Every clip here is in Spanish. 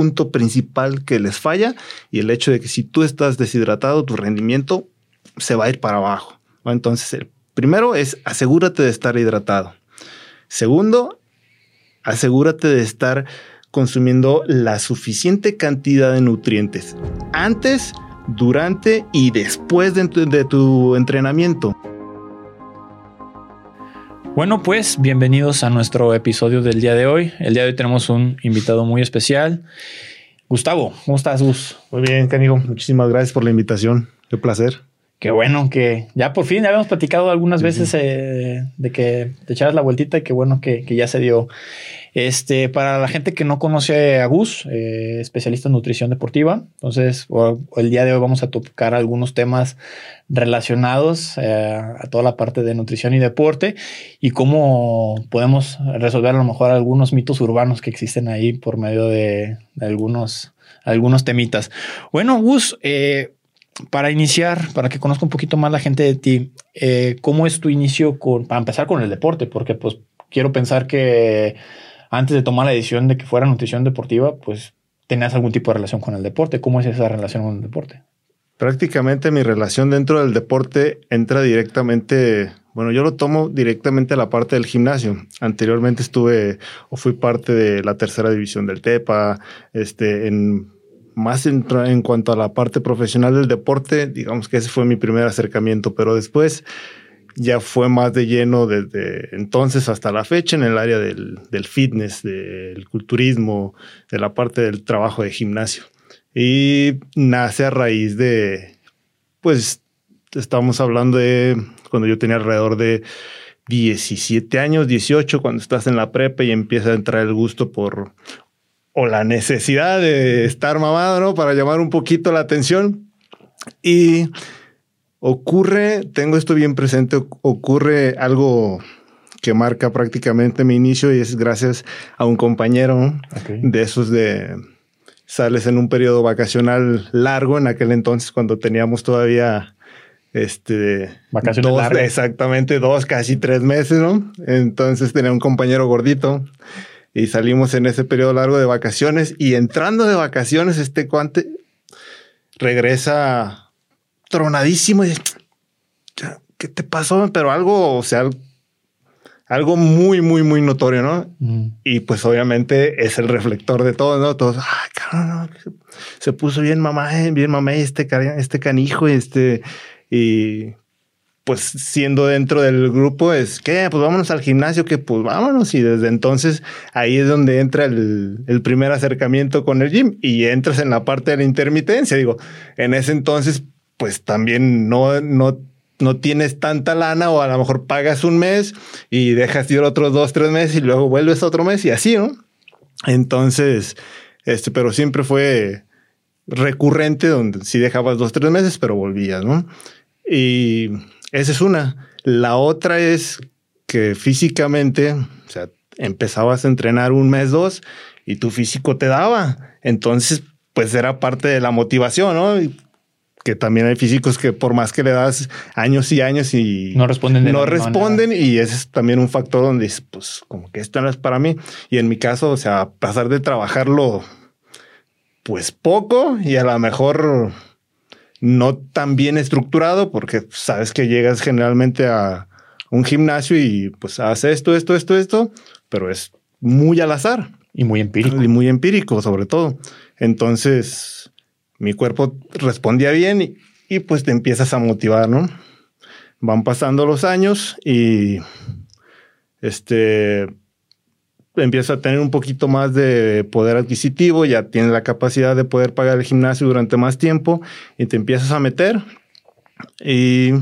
punto principal que les falla y el hecho de que si tú estás deshidratado, tu rendimiento se va a ir para abajo. Entonces, el primero es asegúrate de estar hidratado. Segundo, asegúrate de estar consumiendo la suficiente cantidad de nutrientes antes, durante y después de tu, entrenamiento. Bueno, pues bienvenidos a nuestro episodio del día de hoy. El día de hoy tenemos un invitado muy especial. Gustavo, ¿cómo estás, Gus? Muy bien, Canigo. Muchísimas gracias por la invitación. Qué placer. Qué bueno que ya por fin ya habíamos platicado algunas veces eh, de que te echaras la vueltita y qué bueno que, ya se dio. Este, para la gente que no conoce a Gus, eh, especialista en nutrición deportiva, entonces el día de hoy vamos a tocar algunos temas relacionados eh, a toda la parte de nutrición y deporte y cómo podemos resolver a lo mejor algunos mitos urbanos que existen ahí por medio de, algunos, algunos temitas. Bueno, Gus, eh, para iniciar, para que conozca un poquito más la gente de ti, ¿cómo es tu inicio con, para empezar con el deporte? Porque pues quiero pensar que antes de tomar la decisión de que fuera nutrición deportiva, pues tenías algún tipo de relación con el deporte. ¿Cómo es esa relación con el deporte? Prácticamente mi relación dentro del deporte entra directamente, bueno, yo lo tomo directamente a la parte del gimnasio. Anteriormente estuve o fui parte de la tercera división del TEPA, este, en más en, en, cuanto a la parte profesional del deporte, digamos que ese fue mi primer acercamiento, pero después ya fue más de lleno desde entonces hasta la fecha en el área del, del fitness, del culturismo, de la parte del trabajo de gimnasio. Y nace a raíz de, pues, estamos hablando de cuando yo tenía alrededor de 17 años, 18, cuando estás en la prepa y empieza a entrar el gusto por o la necesidad de estar mamado, ¿no? Para llamar un poquito la atención. Y ocurre, tengo esto bien presente, ocurre algo que marca prácticamente mi inicio y es gracias a un compañero de esos de sales en un periodo vacacional largo en aquel entonces cuando teníamos todavía este vacaciones largas. exactamente dos casi tres meses no entonces tenía un compañero gordito y salimos en ese periodo largo de vacaciones y entrando de vacaciones este cuante regresa tronadísimo y ¿qué te pasó? Pero algo, o sea, algo muy, muy, muy notorio, ¿no? Mm. Y pues obviamente es el reflector de todo, ¿no? Todos, ay, cabrón, se puso bien mamá, bien mamá, este, este canijo, este, y pues siendo dentro del grupo es que pues vámonos al gimnasio, que pues vámonos. Y desde entonces ahí es donde entra el, primer acercamiento con el gym y entras en la parte de la intermitencia. Digo, en ese entonces pues también no, no, no tienes tanta lana o a lo mejor pagas un mes y dejas ir otros dos, tres meses y luego vuelves otro mes y así, ¿no? Entonces, este, pero siempre fue recurrente donde sí dejabas dos, tres meses, pero volvías, ¿no? Y esa es una. La otra es que físicamente, o sea, empezabas a entrenar un mes, dos, y tu físico te daba. Entonces, pues era parte de la motivación, ¿no? Que también hay físicos que por más que le das años y años y no responden, no responden y ese es también un factor donde dices, pues como que esto no es para mí. Y en mi caso, o sea, pasar de trabajarlo pues poco y a lo mejor no tan bien estructurado, porque sabes que llegas generalmente a un gimnasio y pues hace esto, esto, esto, esto, pero es muy al azar. Y muy empírico. Y muy empírico, sobre todo. Entonces, mi cuerpo respondía bien y, y pues te empiezas a motivar, ¿no? Van pasando los años y este empieza a tener un poquito más de poder adquisitivo, ya tienes la capacidad de poder pagar el gimnasio durante más tiempo y te empiezas a meter y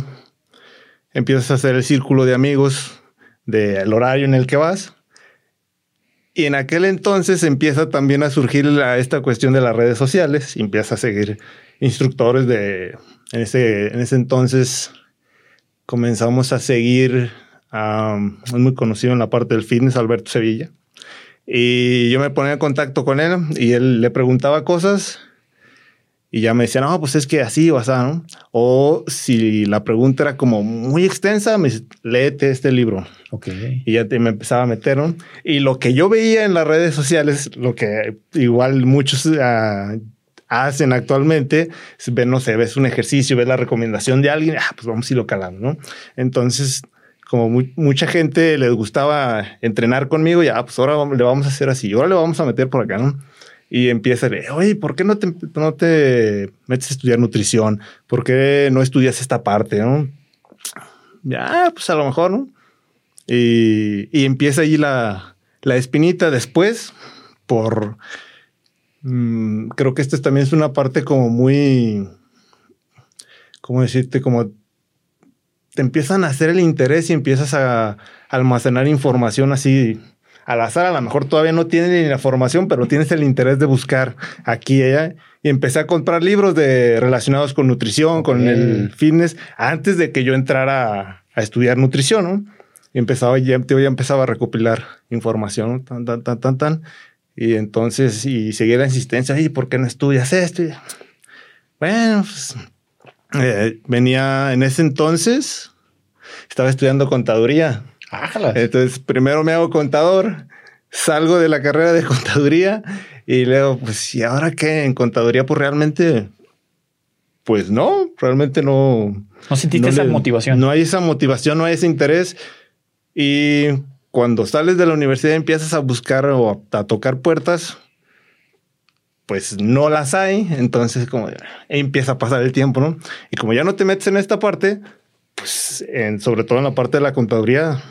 empiezas a hacer el círculo de amigos del horario en el que vas. Y en aquel entonces empieza también a surgir esta cuestión de las redes sociales empieza a seguir instructores de, en ese, en ese entonces comenzamos a seguir es muy conocido en la parte del fitness, Alberto Sevilla. Y yo me ponía en contacto con él y él le preguntaba cosas y ya me decían, no, pues es que así o así, ¿no? O si la pregunta era como muy extensa, me dice, léete este libro. Ok. Y ya te, me empezaba a meter, ¿no? Y lo que yo veía en las redes sociales, lo que igual muchos uh, hacen actualmente, es ver, no sé, ves un ejercicio, ves la recomendación de alguien, ah, pues vamos a irlo calando, ¿no? Entonces, como muy, mucha gente les gustaba entrenar conmigo, ya, pues ahora le vamos a hacer así, ahora le vamos a meter por acá, ¿no? Y empieza a leer, oye, ¿por qué no te, no te metes a estudiar nutrición? ¿Por qué no estudias esta parte? Ya, pues a lo mejor, ¿no? Y, y empieza ahí la, la, espinita después por... Mmm, creo que esta también es una parte como muy... ¿Cómo decirte? Como te empiezan a hacer el interés y empiezas a almacenar información así al azar, a lo mejor todavía no tienes ni la formación, pero tienes el interés de buscar aquí y allá. Y empecé a comprar libros de, relacionados con nutrición, con el fitness, antes de que yo entrara a, estudiar nutrición, ¿no? Y empezaba, ya, ya empezaba a recopilar información, tan, tan, tan, tan, tan. Y entonces, y seguía la insistencia, ¿y por qué no estudias esto? bueno, pues, eh, venía en ese entonces, estaba estudiando contaduría. Entonces, primero me hago contador, salgo de la carrera de contaduría y luego, pues, ¿y ahora qué? En contaduría, pues realmente, pues no, realmente no. No sentiste esa motivación. No hay esa motivación, no hay ese interés. Y cuando sales de la universidad empiezas a buscar o a, tocar puertas, pues no las hay. Entonces, como empieza a pasar el tiempo, ¿no? Y como ya no te metes en esta parte, pues en, sobre todo en la parte de la contaduría,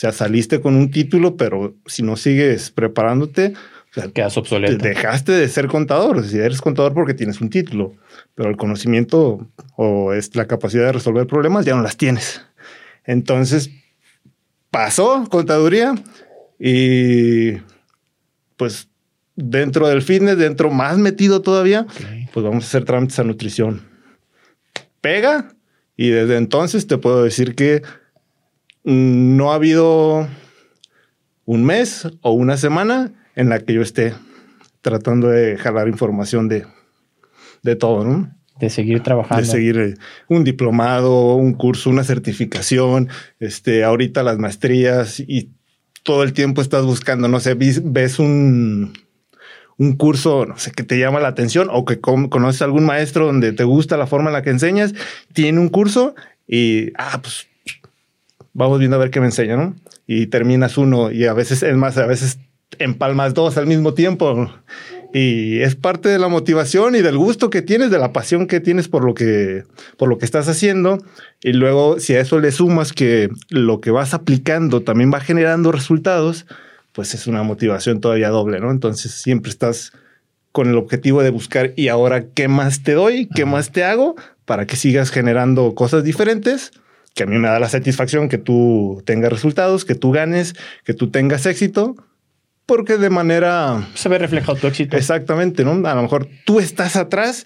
sea, saliste con un título, pero si no sigues preparándote, o sea, quedas obsoleto. Dejaste de ser contador. Si eres contador porque tienes un título, pero el conocimiento o es la capacidad de resolver problemas ya no las tienes. Entonces pasó contaduría y pues dentro del fitness, dentro más metido todavía, pues vamos a hacer trámites a nutrición. Pega y desde entonces te puedo decir que no ha habido un mes o una semana en la que yo esté tratando de jalar información de, de todo, ¿no? De seguir trabajando. De seguir eh, un diplomado, un curso, una certificación, este, ahorita las maestrías y todo el tiempo estás buscando, no sé, ves un, un curso, no sé, que te llama la atención o que conoces a algún maestro donde te gusta la forma en la que enseñas, tiene un curso y, ah, pues vamos viendo a ver qué me enseña, ¿no? Y terminas uno y a veces, es más, a veces empalmas dos al mismo tiempo. Y es parte de la motivación y del gusto que tienes, de la pasión que tienes por lo que, por lo que estás haciendo. Y luego, si a eso le sumas que lo que vas aplicando también va generando resultados, pues es una motivación todavía doble, ¿no? Entonces siempre estás con el objetivo de buscar y ahora qué más te doy, qué más te hago para que sigas generando cosas diferentes que a mí me da la satisfacción que tú tengas resultados, que tú ganes, que tú tengas éxito, porque de manera... Se ve reflejado tu éxito. Exactamente, ¿no? A lo mejor tú estás atrás,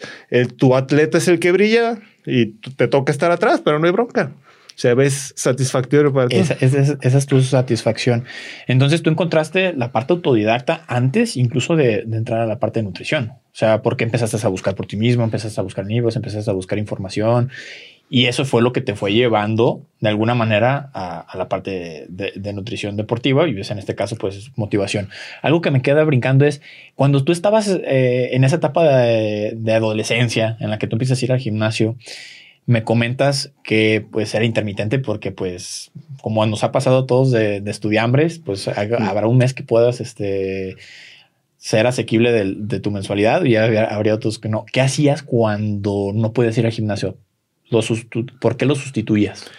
tu atleta es el que brilla y te toca estar atrás, pero no hay bronca. O sea, ves satisfactorio para ti. Esa, es tu satisfacción. Entonces tú encontraste la parte autodidacta antes incluso de, de, entrar a la parte de nutrición. O sea, porque empezaste a buscar por ti mismo, empezaste a buscar libros, empezaste a buscar información y eso fue lo que te fue llevando de alguna manera a, la parte de, nutrición deportiva y en este caso pues motivación. Algo que me queda brincando es cuando tú estabas eh, en esa etapa de, adolescencia en la que tú empiezas a ir al gimnasio, me comentas que pues era intermitente porque pues como nos ha pasado a todos de, estudiambres, pues habrá un mes que puedas este ser asequible de, tu mensualidad y habría otros que no. ¿Qué hacías cuando no puedes ir al gimnasio? ¿Por qué lo sustituías?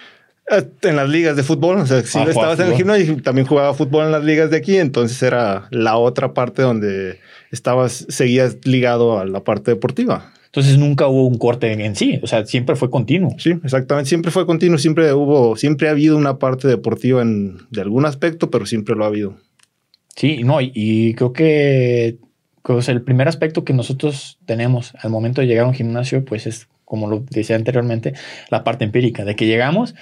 Eh, en las ligas de fútbol, o sea, si ah, estabas en el gimnasio y también jugaba fútbol en las ligas de aquí, entonces era la otra parte donde estabas, seguías ligado a la parte deportiva. Entonces nunca hubo un corte en sí, o sea, siempre fue continuo. Sí, exactamente, siempre fue continuo, siempre hubo, siempre ha habido una parte deportiva en, de algún aspecto, pero siempre lo ha habido. Sí, no, y, creo que pues, el primer aspecto que nosotros tenemos al momento de llegar a un gimnasio, pues es como lo decía anteriormente, la parte empírica, de que llegamos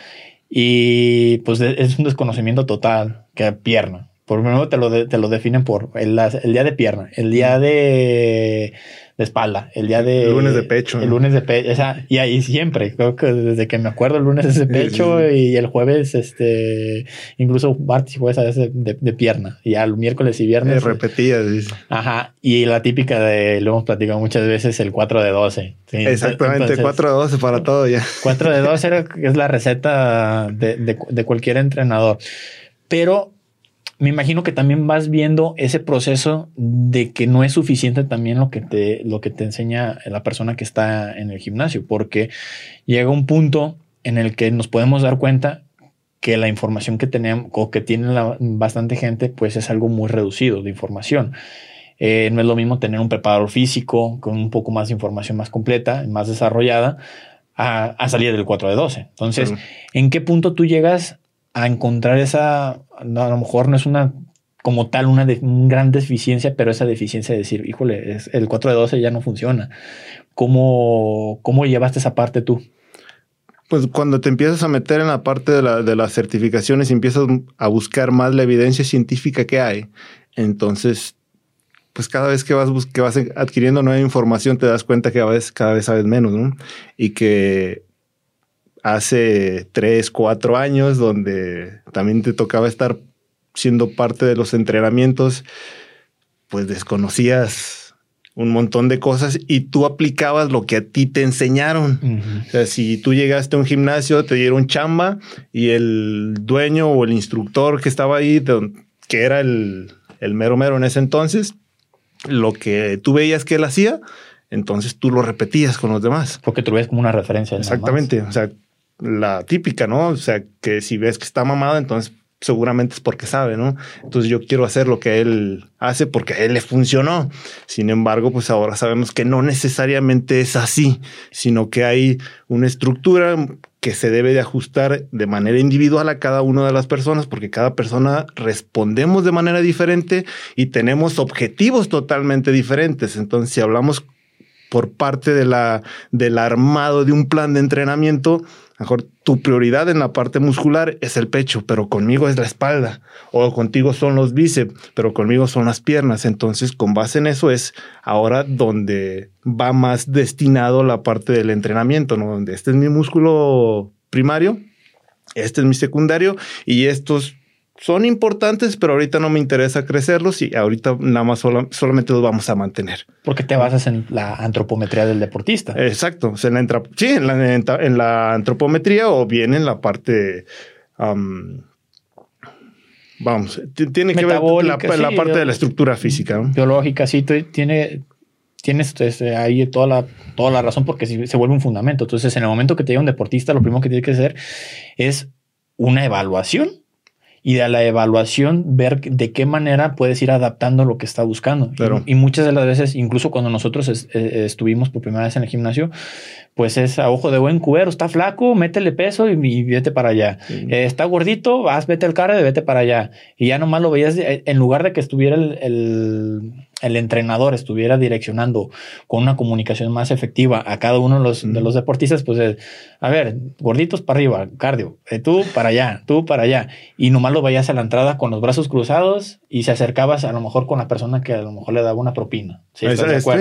y pues es un desconocimiento total, que pierna. Por primero te lo, te lo definen por el, día de pierna, el día de, de espalda, el día de... El lunes de pecho. El lunes de pecho, o sea, y ahí siempre, creo que desde que me acuerdo el lunes es de pecho y el jueves, este, incluso martes y jueves a veces de, de pierna, y al miércoles y viernes. Repetidas, dice. Ajá, y la típica de, lo hemos platicado muchas veces, el 4 de 12. Exactamente, 4 de 12 para todo ya. 4 de 12 es la receta de, de, de cualquier entrenador. Pero me imagino que también vas viendo ese proceso de que no es suficiente también lo que te, lo que te enseña la persona que está en el gimnasio, porque llega un punto en el que nos podemos dar cuenta que la información que tenemos o que tiene bastante gente, pues es algo muy reducido de información. Eh, no es lo mismo tener un preparador físico con un poco más de información más completa, más desarrollada, a, salir del 4 de 12. Entonces, ¿en qué punto tú llegas a encontrar esa, a lo mejor no es una como tal una, gran deficiencia, pero esa deficiencia de decir, híjole, es, el 4 de 12 ya no funciona. ¿Cómo, ¿Cómo llevaste esa parte tú? Pues cuando te empiezas a meter en la parte de, de las certificaciones y empiezas a buscar más la evidencia científica que hay, entonces, pues cada vez que vas, que vas adquiriendo nueva información te das cuenta que cada vez, cada vez sabes menos, ¿no? Y que hace tres, cuatro años, donde también te tocaba estar siendo parte de los entrenamientos, pues desconocías un montón de cosas y tú aplicabas lo que a ti te enseñaron. O sea, si tú llegaste a un gimnasio, te dieron chamba y el dueño o el instructor que estaba ahí, que era el, el mero mero en ese entonces, lo que tú veías que él hacía, entonces tú lo repetías con los demás. Porque tú ves como una referencia. Exactamente. O sea, la típica, ¿no? O sea, que si ves que está mamado, entonces seguramente es porque sabe, ¿no? Entonces yo quiero hacer lo que él hace porque a él le funcionó. Sin embargo, pues ahora sabemos que no necesariamente es así, sino que hay una estructura que se debe de ajustar de manera individual a cada una de las personas, porque cada persona respondemos de manera diferente y tenemos objetivos totalmente diferentes. Entonces, si hablamos por parte de la, del armado de un plan de entrenamiento, mejor tu prioridad en la parte muscular es el pecho, pero conmigo es la espalda, o contigo son los bíceps, pero conmigo son las piernas. Entonces, con base en eso es ahora donde va más destinado la parte del entrenamiento, ¿no? Donde este es mi músculo primario, este es mi secundario y estos son importantes, pero ahorita no me interesa crecerlos y ahorita nada más solamente los vamos a mantener. Porque te basas en la antropometría del deportista. Exacto. O sea, en la sí, en la, antropometría o bien en la parte. vamos, tiene que ver la, la parte de la estructura física. Biológica, sí, tiene, tienes este, ahí toda la, toda la razón porque se vuelve un fundamento. Entonces, en el momento que te llega un deportista, lo primero que tiene que hacer es una evaluación y de la evaluación ver de qué manera puedes ir adaptando lo que está buscando. Y, muchas de las veces, incluso cuando nosotros eh, estuvimos por primera vez en el gimnasio, pues es a ojo de buen cubero, está flaco, métele peso y, vete para allá. Eh, está gordito, vas, vete al cardio, vete para allá. Y ya nomás lo veías, en lugar de que estuviera el, el, entrenador, estuviera direccionando con una comunicación más efectiva a cada uno de los, de los deportistas, pues a ver, gorditos para arriba, cardio, eh, tú para allá, tú para allá. Y nomás lo veías a la entrada con los brazos cruzados y se acercabas a lo mejor con la persona que a lo mejor le daba una propina. Sí,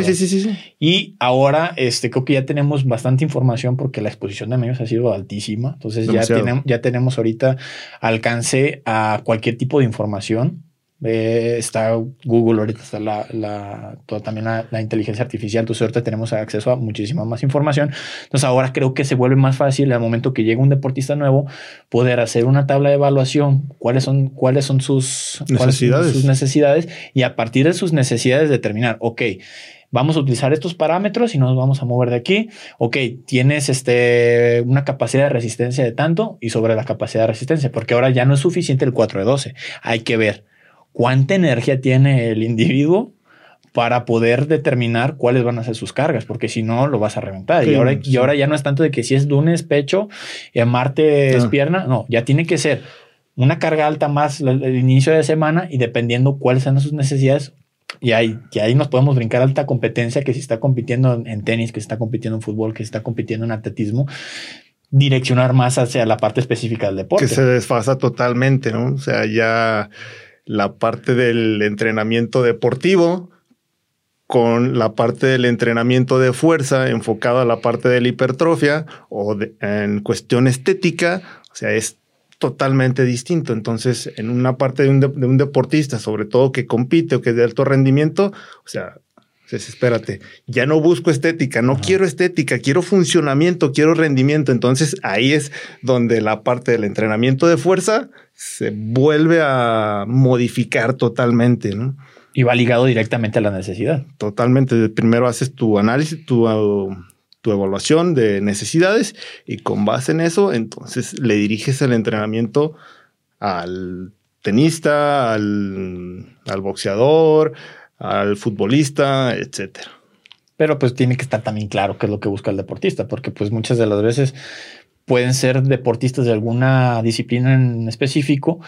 sí, sí, sí, Y ahora este, creo que ya tenemos bastante bastante información porque la exposición de medios ha sido altísima. Entonces ya tenemos, ya tenemos ahorita alcance a cualquier tipo de información. Eh, está Google, ahorita está la, la también la, inteligencia artificial. Entonces ahorita tenemos acceso a muchísima más información. Entonces ahora creo que se vuelve más fácil al momento que llega un deportista nuevo poder hacer una tabla de evaluación, cuáles son, cuáles son sus necesidades, sus necesidades y a partir de sus necesidades determinar, ok, vamos a utilizar estos parámetros y nos vamos a mover de aquí. Ok, tienes este, una capacidad de resistencia de tanto y sobre la capacidad de resistencia, porque ahora ya no es suficiente el 4 de 12. Hay que ver cuánta energía tiene el individuo para poder determinar cuáles van a ser sus cargas, porque si no lo vas a reventar. y, ahora, y ahora ya no es tanto de que si es lunes pecho y a martes es pierna, no, ya tiene que ser una carga alta más el inicio de semana y dependiendo cuáles sean sus necesidades, y ahí, y ahí nos podemos brincar alta competencia que si está compitiendo en tenis, que se está compitiendo en fútbol, que se está compitiendo en atletismo, direccionar más hacia la parte específica del deporte. Que se desfasa totalmente, ¿no? O sea, ya la parte del entrenamiento deportivo con la parte del entrenamiento de fuerza enfocado a la parte de la hipertrofia o en cuestión estética, o sea, es totalmente distinto. Entonces, en una parte de un, de un, deportista, sobre todo que compite o que es de alto rendimiento, o sea, espérate, ya no busco estética, no quiero estética, quiero funcionamiento, quiero rendimiento. Entonces, ahí es donde la parte del entrenamiento de fuerza se vuelve a modificar totalmente, ¿no? Y va ligado directamente a la necesidad. Totalmente. Primero haces tu análisis, tu, tu evaluación de necesidades y con base en eso, entonces le diriges el entrenamiento al tenista, al, boxeador, al futbolista, etcétera. Pero pues tiene que estar también claro qué es lo que busca el deportista, porque pues muchas de las veces pueden ser deportistas de alguna disciplina en específico,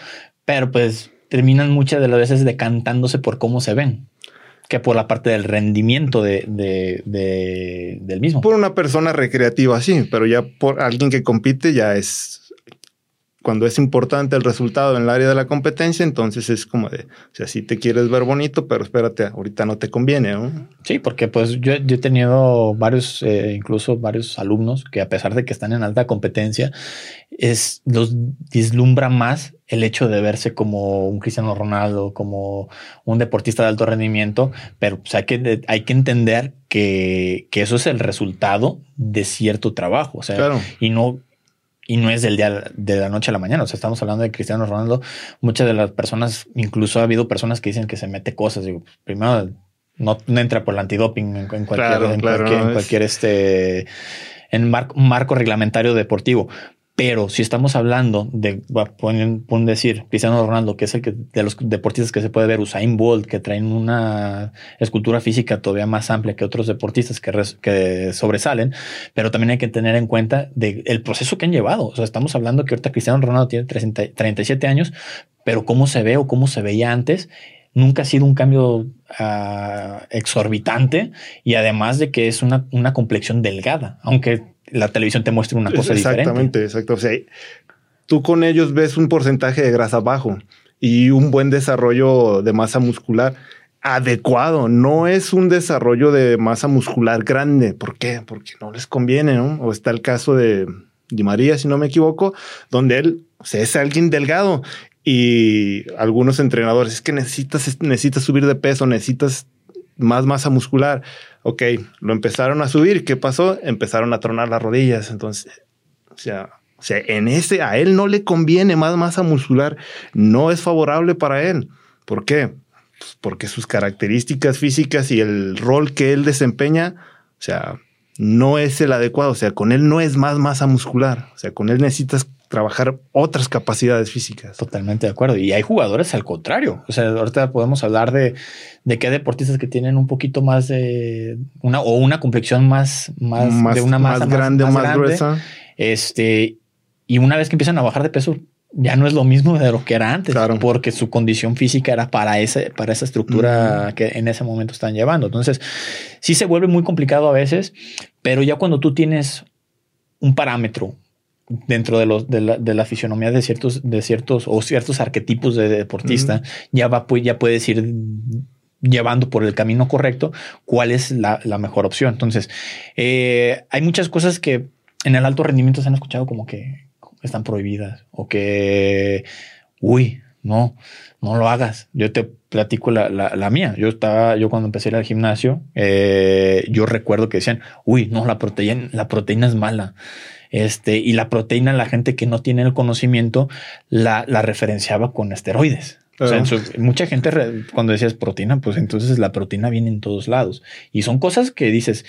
pero pues terminan muchas de las veces decantándose por cómo se ven que por la parte del rendimiento de, del mismo. Por una persona recreativa, sí, pero ya por alguien que compite ya es cuando es importante el resultado en el área de la competencia, entonces es como de, o sea, si te quieres ver bonito, pero espérate, ahorita no te conviene. ¿no? Sí, porque pues yo, he tenido varios, eh, incluso varios alumnos que a pesar de que están en alta competencia, es, los dislumbra más el hecho de verse como un Cristiano Ronaldo, como un deportista de alto rendimiento, pero pues, hay, que, hay que entender que, que, eso es el resultado de cierto trabajo, o sea, y no y no es del día de la noche a la mañana. O sea, estamos hablando de Cristiano Ronaldo. Muchas de las personas, incluso ha habido personas que dicen que se mete cosas. Digo, primero no, entra por el antidoping en, cualquier, en cualquier, este en marco reglamentario deportivo. Pero si estamos hablando de, pueden, decir, Cristiano Ronaldo, que es el que de los deportistas que se puede ver, Usain Bolt, que traen una escultura física todavía más amplia que otros deportistas que, sobresalen, pero también hay que tener en cuenta el proceso que han llevado. O sea, estamos hablando que ahorita Cristiano Ronaldo tiene 37 años, pero cómo se ve o cómo se veía antes nunca ha sido un cambio ah, exorbitante y además de que es una, una complexión delgada, aunque la televisión te muestra una cosa Exactamente, diferente. exacto. O sea, tú con ellos ves un porcentaje de grasa bajo y un buen desarrollo de masa muscular adecuado. No es un desarrollo de masa muscular grande. ¿Por qué? Porque no les conviene, ¿no? O está el caso de Di María, si no me equivoco, donde él o sea, es alguien delgado y algunos entrenadores es que necesitas, necesitas subir de peso, necesitas más masa muscular. Ok, lo empezaron a subir. ¿Qué pasó? Empezaron a tronar las rodillas. Entonces, o sea, o sea, en ese a él no le conviene más masa muscular. No es favorable para él. ¿Por qué? Pues porque sus características físicas y el rol que él desempeña, o sea, no es el adecuado. O sea, con él no es más masa muscular. O sea, con él necesitas trabajar otras capacidades físicas. Totalmente de acuerdo. Y hay jugadores al contrario. O sea, ahorita podemos hablar de, de que hay deportistas que tienen un poquito más de una o una complexión más, más, de una masa más grande o más, gruesa. Este, y una vez que empiezan a bajar de peso, ya no es lo mismo de lo que era antes, porque su condición física era para ese, para esa estructura que en ese momento están llevando. Entonces, sí se vuelve muy complicado a veces, pero ya cuando tú tienes un parámetro, dentro de, los, de, la, de la fisionomía de ciertos, de ciertos o ciertos arquetipos de deportista, ya va, pues, ya puedes ir llevando por el camino correcto cuál es la, la mejor opción. Entonces, eh, hay muchas cosas que en el alto rendimiento se han escuchado como que están prohibidas o que, uy, no, no lo hagas. Yo te platico la, la, la mía. Yo estaba, yo cuando empecé a ir al gimnasio, eh, yo recuerdo que decían, uy, no, la proteína, la proteína es mala. Este, y la proteína, la gente que no tiene el conocimiento la, la referenciaba con esteroides. O sea, mucha gente cuando decías proteína, pues entonces la proteína viene en todos lados. Y son cosas que dices,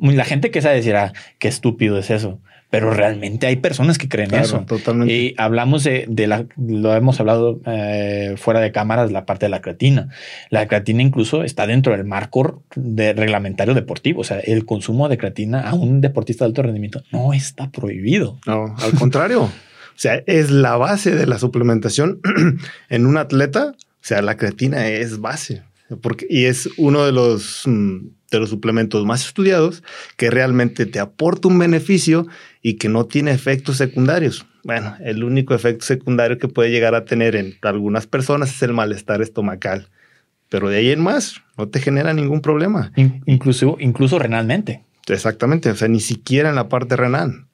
la gente que sabe decir, ah, qué estúpido es eso pero realmente hay personas que creen eso. Totalmente. Y hablamos de, de, la, lo hemos hablado eh, fuera de cámaras, la parte de la creatina. La creatina incluso está dentro del marco de reglamentario deportivo. O sea, el consumo de creatina a un deportista de alto rendimiento no está prohibido. No, al contrario. o sea, es la base de la suplementación en un atleta. O sea, la creatina es base. Porque, y es uno de los, mm, de los suplementos más estudiados que realmente te aporta un beneficio y que no tiene efectos secundarios. Bueno, el único efecto secundario que puede llegar a tener en algunas personas es el malestar estomacal. pero de ahí en más no te genera ningún problema. incluso, incluso renalmente. Exactamente, o sea, ni siquiera en la parte renal.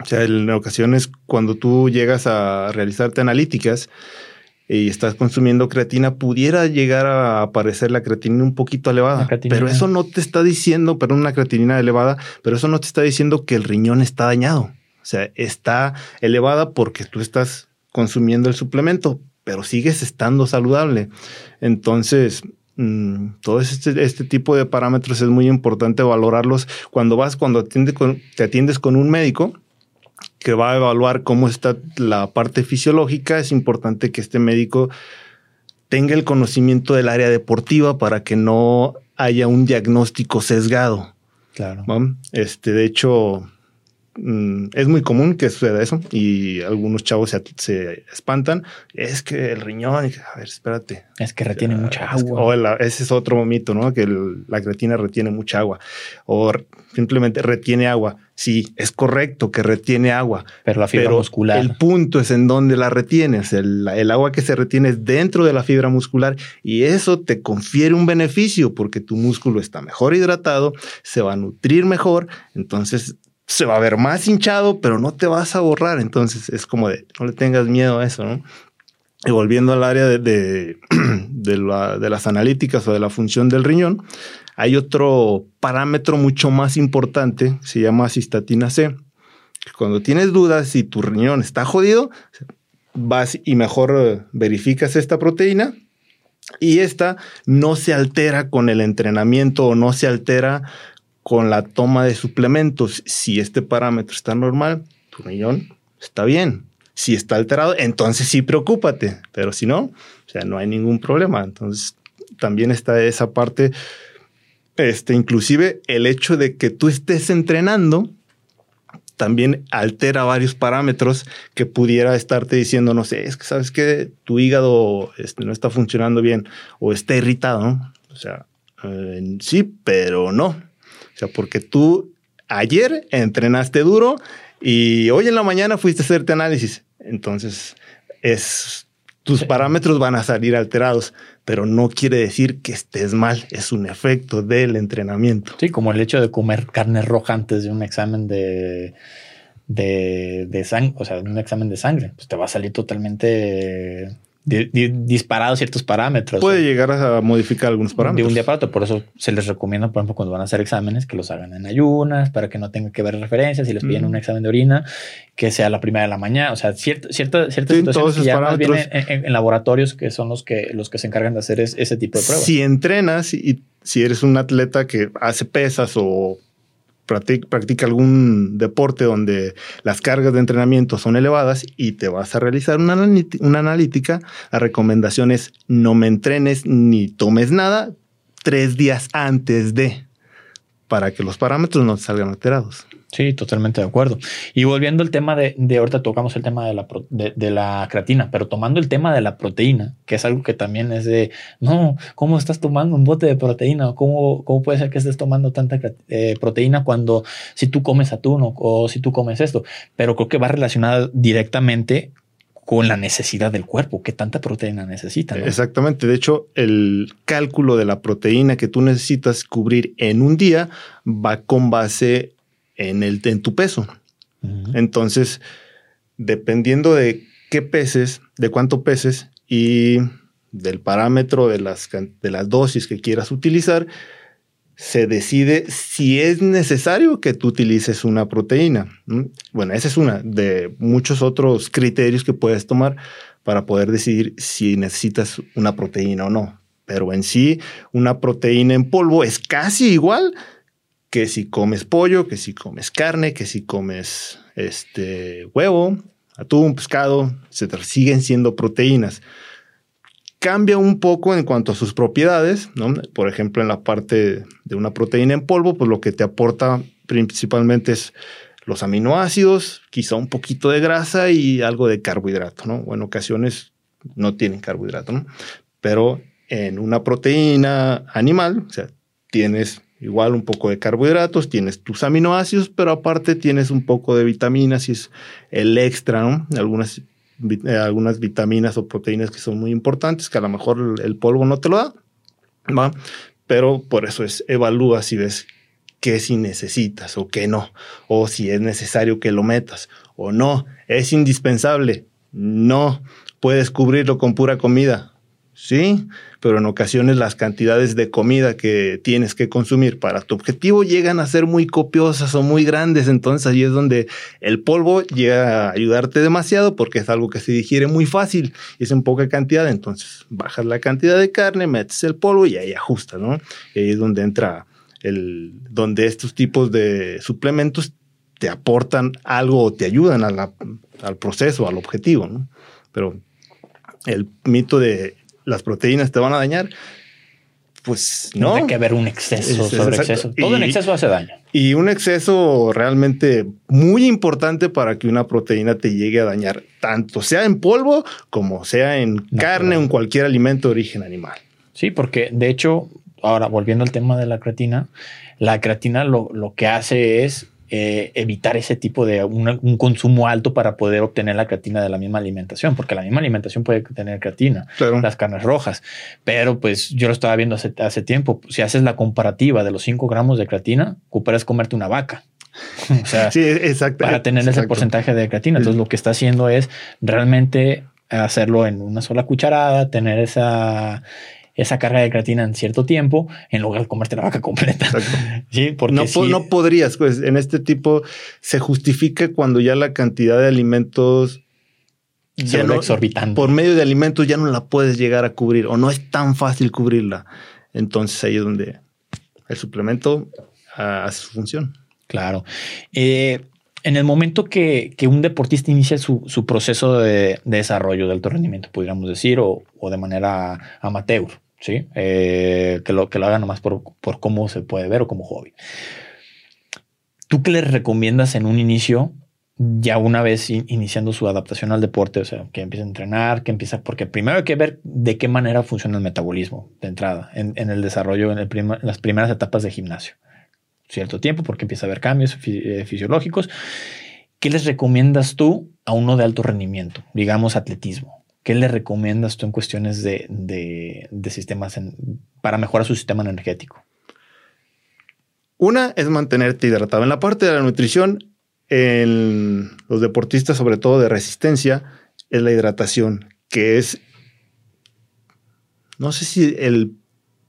O sea, en ocasiones cuando tú llegas a realizarte analíticas y estás consumiendo creatina, pudiera llegar a aparecer la creatinina un poquito elevada. Pero eso no te está diciendo, perdón, una creatinina elevada, pero eso no te está diciendo que el riñón está dañado. O sea, está elevada porque tú estás consumiendo el suplemento, pero sigues estando saludable. Entonces, mm, todo este, este, tipo de parámetros es muy importante valorarlos cuando vas, cuando te atiendes con un médico que va a evaluar cómo está la parte fisiológica. Es importante que este médico tenga el conocimiento del área deportiva para que no haya un diagnóstico sesgado. Claro. Este, de hecho, Mm, es muy común que suceda eso y algunos chavos se, espantan. Es que el riñón, a ver, espérate. Es que retiene mucha agua. o ese es otro mito, ¿no? Que la creatina retiene mucha agua. O simplemente retiene agua. Sí, es correcto que retiene agua. Pero la fibra muscular. El punto es en donde la retienes. El, el agua que se retiene es dentro de la fibra muscular y eso te confiere un beneficio porque tu músculo está mejor hidratado, se va a nutrir mejor. Entonces se va a ver más hinchado, pero no te vas a borrar. Entonces es como de, no le tengas miedo a eso, ¿no? Y volviendo al área de, de, de, las analíticas o de la función del riñón, hay otro parámetro mucho más importante, se llama cistatina C. Cuando tienes dudas si tu riñón está jodido, vas y mejor eh, verificas esta proteína y esta no se altera con el entrenamiento o no se altera con la toma de suplementos, si este parámetro está normal, tu riñón está bien. Si está alterado, entonces sí preocúpate, pero si no, o sea, no hay ningún problema. Entonces, también está esa parte, este, inclusive el hecho de que tú estés entrenando, también altera varios parámetros que pudiera estarte diciendo, no sé, es que sabes que tu hígado este, no está funcionando bien o está irritado. O sea, eh, sí, pero no. Sea, porque tú ayer entrenaste duro y hoy en la mañana fuiste a hacerte análisis. Entonces, es, tus parámetros van a salir alterados, pero no quiere decir que estés mal. Es un efecto del entrenamiento. Sí, como el hecho de comer carne roja antes de un examen de, de, de sangre, o sea, un examen de sangre. Pues te va a salir totalmente disparado ciertos parámetros. Puede llegar a modificar algunos parámetros. De un día para otro. Por eso se les recomienda, por ejemplo, cuando van a hacer exámenes, que los hagan en ayunas, para que no tengan que ver referencias. Si les piden un examen de orina, que sea la primera de la mañana. O sea, cierta, ciertas situaciones que ya más vienen en, laboratorios que son los que, los que se encargan de hacer ese tipo de pruebas. Si entrenas y si eres un atleta que hace pesas o practica algún deporte donde las cargas de entrenamiento son elevadas y te vas a realizar una, una analítica, la recomendación es no me entrenes ni tomes nada tres días antes de, para que los parámetros no salgan alterados. Sí, totalmente de acuerdo. Y volviendo al tema de, de ahorita tocamos el tema de la, de, la creatina, pero tomando el tema de la proteína, que es algo que también es de, no, ¿cómo estás tomando un bote de proteína? ¿Cómo, cómo puede ser que estés tomando tanta eh, proteína cuando si tú comes atún o, o si tú comes esto? Pero creo que va relacionada directamente con la necesidad del cuerpo, qué tanta proteína necesita. Exactamente. De hecho, el cálculo de la proteína que tú necesitas cubrir en un día va con base en, el, en tu peso. Entonces, dependiendo de qué peses, de cuánto peses y del parámetro de las, de las dosis que quieras utilizar, se decide si es necesario que tú utilices una proteína. Bueno, esa es una de muchos otros criterios que puedes tomar para poder decidir si necesitas una proteína o no. Pero en sí, una proteína en polvo es casi igual que si comes pollo, que si comes carne, que si comes este huevo, atún, pescado, etcétera. Siguen siendo proteínas. Cambia un poco en cuanto a sus propiedades, ¿no? Por ejemplo, en la parte de una proteína en polvo, pues lo que te aporta principalmente es los aminoácidos, quizá un poquito de grasa y algo de carbohidrato, ¿no? O en ocasiones no tienen carbohidrato, ¿no? Pero en una proteína animal, o sea, tienes igual un poco de carbohidratos, tienes tus aminoácidos, pero aparte tienes un poco de vitaminas y es el extra. Algunas, eh, algunas vitaminas o proteínas que son muy importantes, que a lo mejor el polvo no te lo da. ¿va? Pero por eso es evalúa si ves que si necesitas o que no, o si es necesario que lo metas o no, es indispensable, no, puedes cubrirlo con pura comida, sí, pero en ocasiones las cantidades de comida que tienes que consumir para tu objetivo llegan a ser muy copiosas o muy grandes, entonces ahí es donde el polvo llega a ayudarte demasiado porque es algo que se digiere muy fácil es en poca cantidad, entonces bajas la cantidad de carne, metes el polvo y ahí ajusta, ¿no? Y ahí es donde entra el, donde estos tipos de suplementos te aportan algo o te ayudan al proceso, al objetivo, ¿no? Pero el mito de las proteínas te van a dañar, pues no. Tiene que haber un exceso sobre exceso. Todo en exceso hace daño. Y un exceso realmente muy importante para que una proteína te llegue a dañar, tanto sea en polvo como sea en carne o en cualquier alimento de origen animal. Sí, porque de hecho ahora volviendo al tema de la creatina, la creatina lo, lo que hace es eh, evitar ese tipo de un, consumo alto para poder obtener la creatina de la misma alimentación, porque la misma alimentación puede tener creatina, las carnes rojas. Pero pues yo lo estaba viendo hace, hace tiempo. Si haces la comparativa de los 5 gramos de creatina, ocupas comerte una vaca. o sea, sí, exacto, para tener ese porcentaje de creatina. Entonces, lo que está haciendo es realmente hacerlo en una sola cucharada, tener esa esa carga de creatina en cierto tiempo en lugar de comerte la vaca completa. Sí, porque no, no podrías, pues en este tipo se justifica cuando ya la cantidad de alimentos ya no, exorbitante. Por medio de alimentos ya no la puedes llegar a cubrir o no es tan fácil cubrirla. Entonces ahí es donde el suplemento hace su función. Claro. Eh, en el momento que, un deportista inicia su, proceso de, desarrollo de alto rendimiento, pudiéramos decir, o, o de manera amateur, ¿sí? Eh, que, lo, que lo haga nomás por, por cómo se puede ver o como hobby. ¿Tú qué les recomiendas en un inicio, ya una vez iniciando su adaptación al deporte? O sea, que empiece a entrenar, que empieza, porque primero hay que ver de qué manera funciona el metabolismo de entrada en, el desarrollo, en, el las primeras etapas de gimnasio. Cierto tiempo, porque empieza a haber cambios eh, fisiológicos. ¿Qué les recomiendas tú a uno de alto rendimiento, digamos atletismo? ¿Qué le recomiendas tú en cuestiones de, sistemas para mejorar su sistema energético? Una es mantenerte hidratado. En la parte de la nutrición, en los deportistas, sobre todo de resistencia, es la hidratación, que es, no sé si el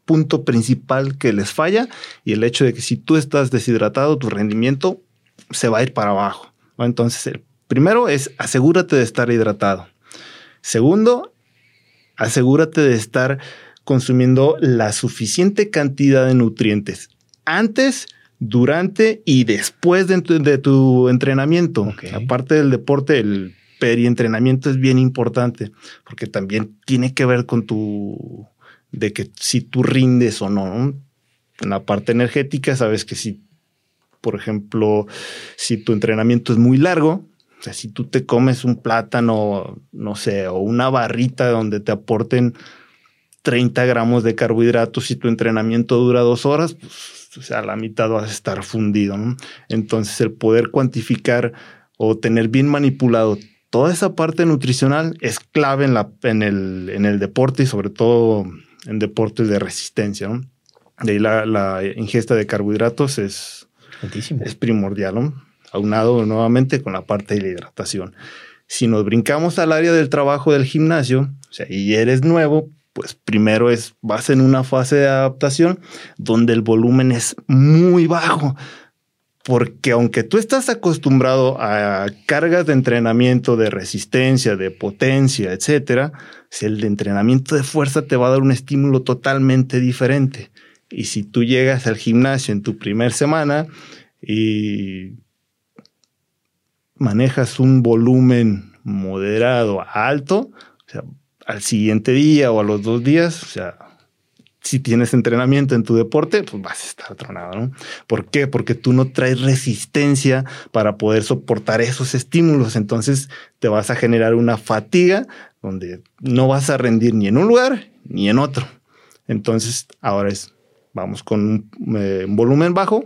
punto principal que les falla y el hecho de que si tú estás deshidratado, tu rendimiento se va a ir para abajo. Entonces, el primero es asegúrate de estar hidratado. Segundo, asegúrate de estar consumiendo la suficiente cantidad de nutrientes antes, durante y después de, tu entrenamiento. Aparte del deporte, el perientrenamiento es bien importante porque también tiene que ver con tu de que si tú rindes o no. En la parte energética, sabes que si, por ejemplo, si tu entrenamiento es muy largo, o sea, si tú te comes un plátano, no sé, o una barrita donde te aporten 30 gramos de carbohidratos y tu entrenamiento dura dos horas, pues, o sea, a la mitad vas a estar fundido. Entonces, el poder cuantificar o tener bien manipulado toda esa parte nutricional es clave en, la, en, el, en el deporte y sobre todo en deportes de resistencia. ¿no? De ahí la, la ingesta de carbohidratos es, es primordial. ¿no? aunado nuevamente con la parte de la hidratación. Si nos brincamos al área del trabajo del gimnasio, o sea, y eres nuevo, pues primero es, vas en una fase de adaptación donde el volumen es muy bajo. Porque aunque tú estás acostumbrado a cargas de entrenamiento, de resistencia, de potencia, etcétera, si el de entrenamiento de fuerza te va a dar un estímulo totalmente diferente. Y si tú llegas al gimnasio en tu primer semana y manejas un volumen moderado a alto, o sea, al siguiente día o a los dos días, o sea, si tienes entrenamiento en tu deporte, pues vas a estar tronado, ¿no? ¿Por qué? Porque tú no traes resistencia para poder soportar esos estímulos. Entonces te vas a generar una fatiga donde no vas a rendir ni en un lugar ni en otro. Entonces ahora es, vamos con un, eh, volumen bajo,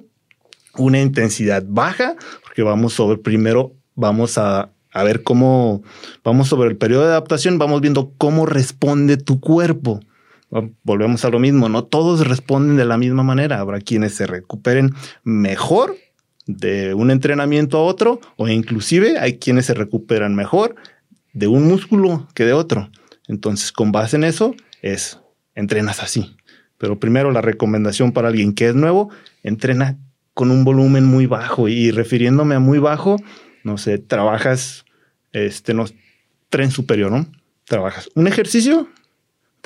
una intensidad baja, porque vamos sobre primero vamos a, ver cómo, vamos sobre el periodo de adaptación, vamos viendo cómo responde tu cuerpo. Volvemos a lo mismo, no todos responden de la misma manera. Habrá quienes se recuperen mejor de un entrenamiento a otro o inclusive hay quienes se recuperan mejor de un músculo que de otro. Entonces, con base en eso, es entrenas así. Pero primero la recomendación para alguien que es nuevo, entrena con un volumen muy bajo y refiriéndome a muy bajo, no sé, trabajas este no tren superior, ¿no? Trabajas un ejercicio,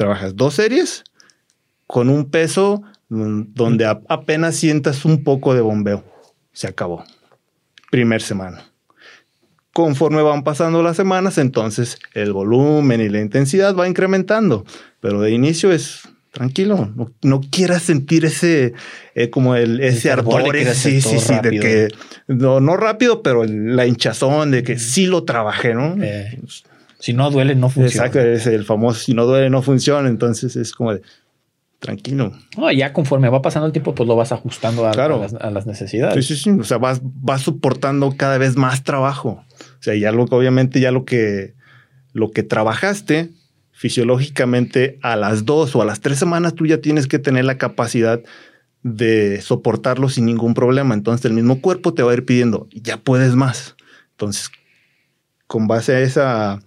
trabajas dos series con un peso donde apenas sientas un poco de bombeo. Se acabó. Primer semana. Conforme van pasando las semanas, entonces el volumen y la intensidad va incrementando, pero de inicio es tranquilo, no, quieras sentir ese eh, como el ese ardor, sí, sí, sí, de que no, no rápido, pero la hinchazón de que sí lo trabajé, ¿no? Eh, si no duele, no funciona. Exacto, es el famoso si no duele, no funciona. Entonces es como de tranquilo. No, ya conforme va pasando el tiempo, pues lo vas ajustando a, las, necesidades. Sí, sí, sí. O sea, vas, vas soportando cada vez más trabajo. O sea, ya lo que obviamente ya lo que lo que trabajaste fisiológicamente a las dos o a las tres semanas tú ya tienes que tener la capacidad de soportarlo sin ningún problema. Entonces el mismo cuerpo te va a ir pidiendo, ya puedes más. Entonces, con base a esa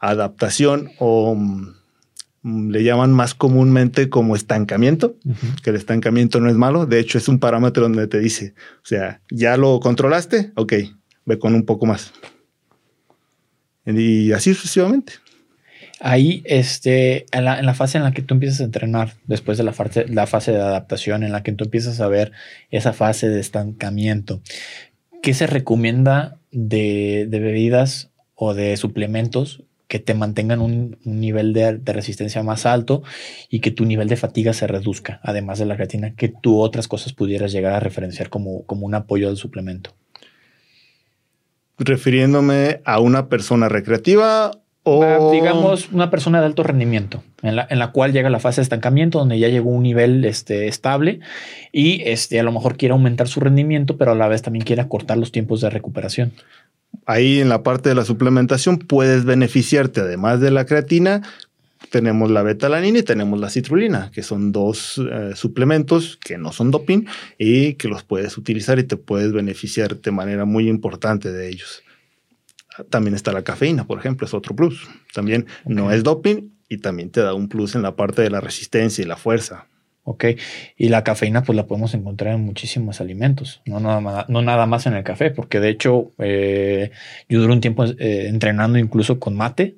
adaptación o mm, le llaman más comúnmente como estancamiento, que el estancamiento no es malo, de hecho es un parámetro donde te dice, o sea, ya lo controlaste, ok, ve con un poco más. Y así sucesivamente. Ahí, este, en la, fase en la que tú empiezas a entrenar, después de la fase, la fase de adaptación, en la que tú empiezas a ver esa fase de estancamiento, ¿qué se recomienda de, bebidas o de suplementos que te mantengan un, nivel de, resistencia más alto y que tu nivel de fatiga se reduzca, además de la creatina, que tú otras cosas pudieras llegar a referenciar como, como un apoyo al suplemento? Refiriéndome a una persona recreativa o... digamos, una persona de alto rendimiento, en la, en la, cual llega la fase de estancamiento, donde ya llegó un nivel este, estable y este, a lo mejor quiere aumentar su rendimiento, pero a la vez también quiere acortar los tiempos de recuperación. Ahí en la parte de la suplementación puedes beneficiarte, además de la creatina, tenemos la betalanina y tenemos la citrulina, que son dos eh, suplementos que no son doping y que los puedes utilizar y te puedes beneficiar de manera muy importante de ellos. También está la cafeína, por ejemplo, es otro plus. También no es doping y también te da un plus en la parte de la resistencia y la fuerza. Ok, y la cafeína pues la podemos encontrar en muchísimos alimentos, no nada más, no nada más en el café, porque de hecho eh, yo duré un tiempo eh, entrenando incluso con mate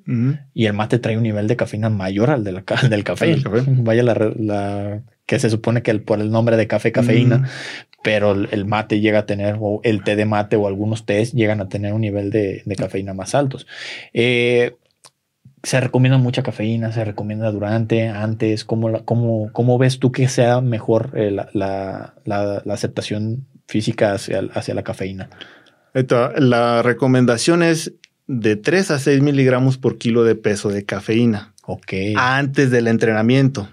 y el mate trae un nivel de cafeína mayor al, de la, del café. Vaya la, que se supone que por el nombre de café cafeína, pero el mate llega a tener, o el té de mate o algunos tés llegan a tener un nivel de, cafeína más altos. Eh, se recomienda mucha cafeína, se recomienda durante, antes, ¿cómo, cómo, cómo ves tú que sea mejor eh, la, aceptación física hacia, hacia la cafeína? La recomendación es de 3 a 6 miligramos por kilo de peso de cafeína. Ok. Antes del entrenamiento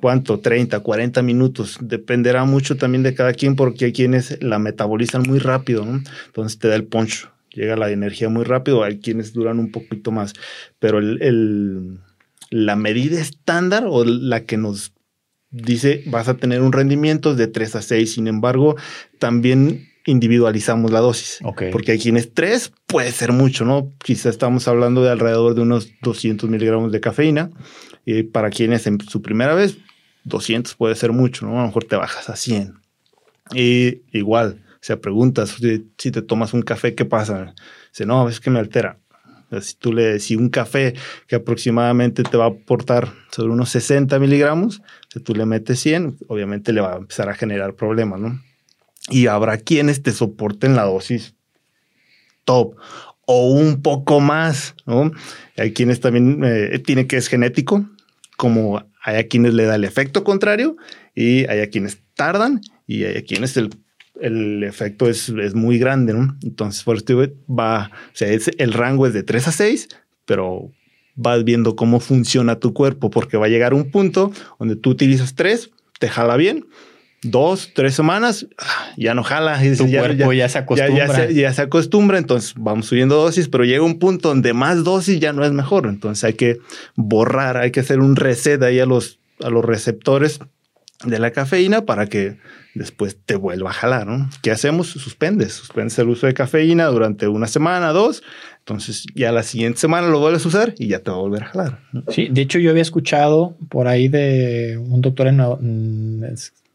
cuánto, 30, 40 minutos. Dependerá mucho también de cada quien porque hay quienes la metabolizan muy rápido, ¿no? Entonces te da el poncho, llega la energía muy rápido, hay quienes duran un poquito más, pero el, la medida estándar o la que nos dice vas a tener un rendimiento de 3 a 6, sin embargo, también individualizamos la dosis. Porque hay quienes 3 puede ser mucho, ¿no? Quizá estamos hablando de alrededor de unos 200 miligramos de cafeína. Y para quienes en su primera vez 200 puede ser mucho, ¿no? A lo mejor te bajas a 100. Y igual, o sea, preguntas si, te tomas un café, ¿qué pasa? Dice, no, es que me altera. Si tú le si un café que aproximadamente te va a aportar sobre unos 60 miligramos, si tú le metes 100, obviamente le va a empezar a generar problemas, ¿no? Y habrá quienes te soporten la dosis top o un poco más, ¿no? Hay quienes también eh, tiene que es genético, como hay a quienes le da el efecto contrario y hay a quienes tardan y hay a quienes el, el efecto es, es, muy grande, ¿no? Entonces, por esto va, o sea, es, el rango es de 3 a 6, pero vas viendo cómo funciona tu cuerpo, porque va a llegar un punto donde tú utilizas 3, te jala bien, dos, tres semanas, ah, ya no jala. Y tu ya, cuerpo ya, se acostumbra. Ya, se, acostumbra, entonces vamos subiendo dosis, pero llega un punto donde más dosis ya no es mejor. Entonces hay que borrar, hay que hacer un reset ahí a los, a los receptores de la cafeína para que después te vuelva a jalar, ¿no? ¿Qué hacemos? Suspendes, suspendes el uso de cafeína durante una semana, dos, entonces ya la siguiente semana lo vuelves a usar y ya te va a volver a jalar. Sí, de hecho yo había escuchado por ahí de un doctor en,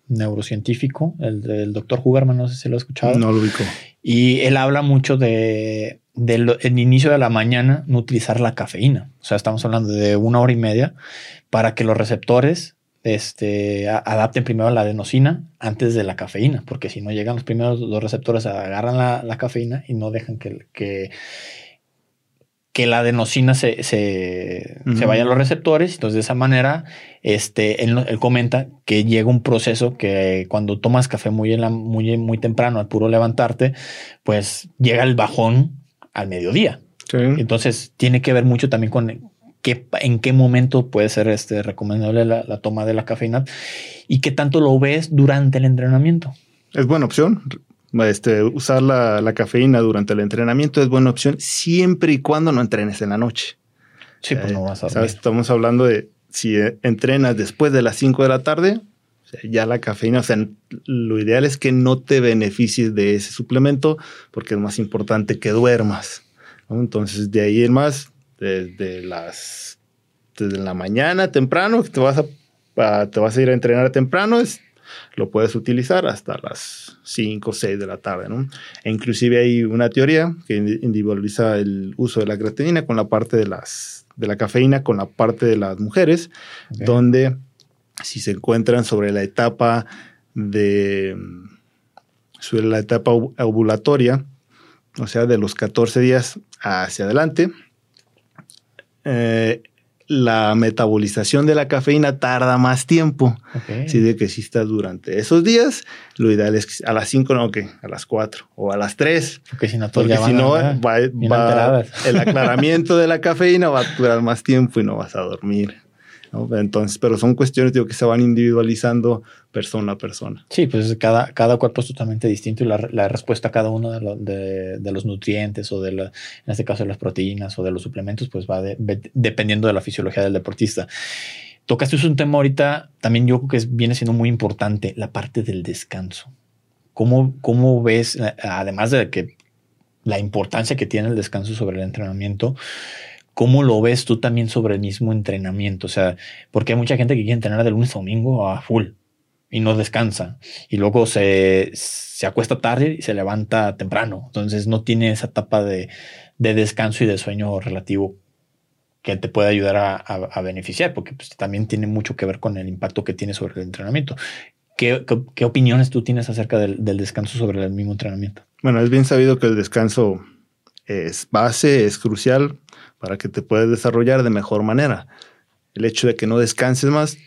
neurocientífico, el, doctor Huberman, no sé si lo ha escuchado. No lo ubico. Y él habla mucho de del inicio de la mañana no utilizar la cafeína. O sea, estamos hablando de una hora y media para que los receptores este, adapten primero la adenosina antes de la cafeína, porque si no llegan los primeros dos receptores, agarran la, cafeína y no dejan que, que, que la adenosina se, se, vaya a los receptores. Entonces, de esa manera, este, él, comenta que llega un proceso que cuando tomas café muy, en la, muy, muy temprano, al puro levantarte, pues llega el bajón al mediodía. Entonces, tiene que ver mucho también con qué, en qué momento puede ser este, recomendable la, la toma de la cafeína y qué tanto lo ves durante el entrenamiento. Es buena opción este, usar la, cafeína durante el entrenamiento es buena opción siempre y cuando no entrenes en la noche. Sí, pues no vas a Estamos hablando de si eh, entrenas después de las 5 de la tarde, ya la cafeína, o sea, lo ideal es que no te beneficies de ese suplemento porque es más importante que duermas. Entonces, de ahí en más, desde las desde la mañana temprano, que te vas a, te vas a ir a entrenar temprano, es lo puedes utilizar hasta las 5 o 6 de la tarde. ¿no? E inclusive hay una teoría que individualiza el uso de la creatinina con la parte de, las, de la cafeína, con la parte de las mujeres, donde si se encuentran sobre la etapa de sobre la etapa ovulatoria, o sea, de los 14 días hacia adelante, eh, la metabolización de la cafeína tarda más tiempo. Así de que si estás durante esos días, lo ideal es que a las 5, no, que a las 4 o a las 3. Porque si no, Porque si no va, el aclaramiento de la cafeína va a durar más tiempo y no vas a dormir. Entonces, pero son cuestiones digo, que se van individualizando persona a persona. Sí, pues cada, cada cuerpo es totalmente distinto y la, la respuesta a cada uno de, de, los nutrientes o de, la, en este caso de las proteínas o de los suplementos, pues va dependiendo de la fisiología del deportista. Tocaste un tema ahorita, también yo creo que viene siendo muy importante, la parte del descanso. ¿Cómo, ¿Cómo ves, además de que la importancia que tiene el descanso sobre el entrenamiento, ¿Cómo lo ves tú también sobre el mismo entrenamiento? O sea, porque hay mucha gente que quiere entrenar de lunes a domingo a full y no descansa. Y luego se, se acuesta tarde y se levanta temprano. Entonces no tiene esa etapa de, de descanso y de sueño relativo que te puede ayudar a, a, beneficiar, porque pues, también tiene mucho que ver con el impacto que tiene sobre el entrenamiento. ¿Qué, qué, opiniones tú tienes acerca del, del, descanso sobre el mismo entrenamiento? Bueno, es bien sabido que el descanso es base, es crucial para que te puedas desarrollar de mejor manera. El hecho de que no descanses más,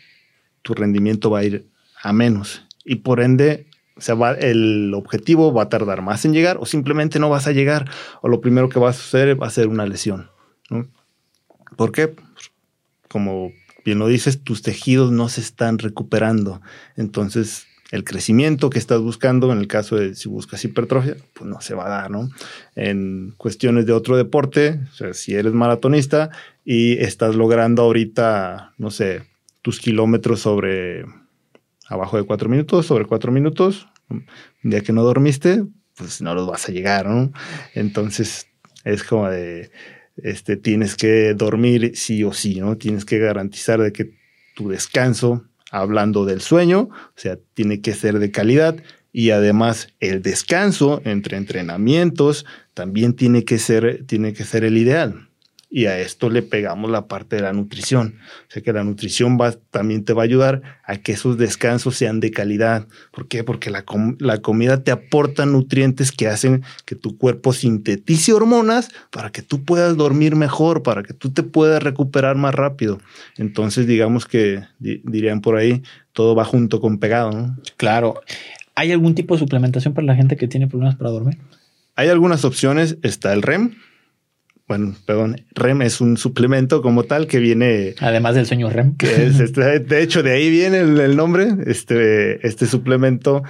tu rendimiento va a ir a menos y por ende se va, el objetivo va a tardar más en llegar o simplemente no vas a llegar o lo primero que va a suceder va a ser una lesión. ¿Por qué? Pues, como bien lo dices, tus tejidos no se están recuperando. Entonces, el crecimiento que estás buscando, en el caso de si buscas hipertrofia, pues no se va a dar, ¿no? En cuestiones de otro deporte, si eres maratonista y estás logrando ahorita, no sé, tus kilómetros sobre abajo de cuatro minutos, sobre cuatro minutos, un día que no dormiste, pues no los vas a llegar, ¿no? Entonces es como de, este, tienes que dormir sí o sí, ¿no? Tienes que garantizar de que tu descanso hablando del sueño, o sea, tiene que ser de calidad y además el descanso entre entrenamientos también tiene que ser, tiene que ser el ideal. Y a esto le pegamos la parte de la nutrición. O sea que la nutrición va, también te va a ayudar a que esos descansos sean de calidad. ¿Por qué? Porque la, la comida te aporta nutrientes que hacen que tu cuerpo sintetice hormonas para que tú puedas dormir mejor, para que tú te puedas recuperar más rápido. Entonces, digamos que dirían por ahí, todo va junto con pegado. ¿no? Claro. ¿Hay algún tipo de suplementación para la gente que tiene problemas para dormir? Hay algunas opciones. Está el REM, bueno, perdón, REM es un suplemento como tal que viene. Además del sueño REM. Que es, este, de hecho, de ahí viene el, nombre. Este, este suplemento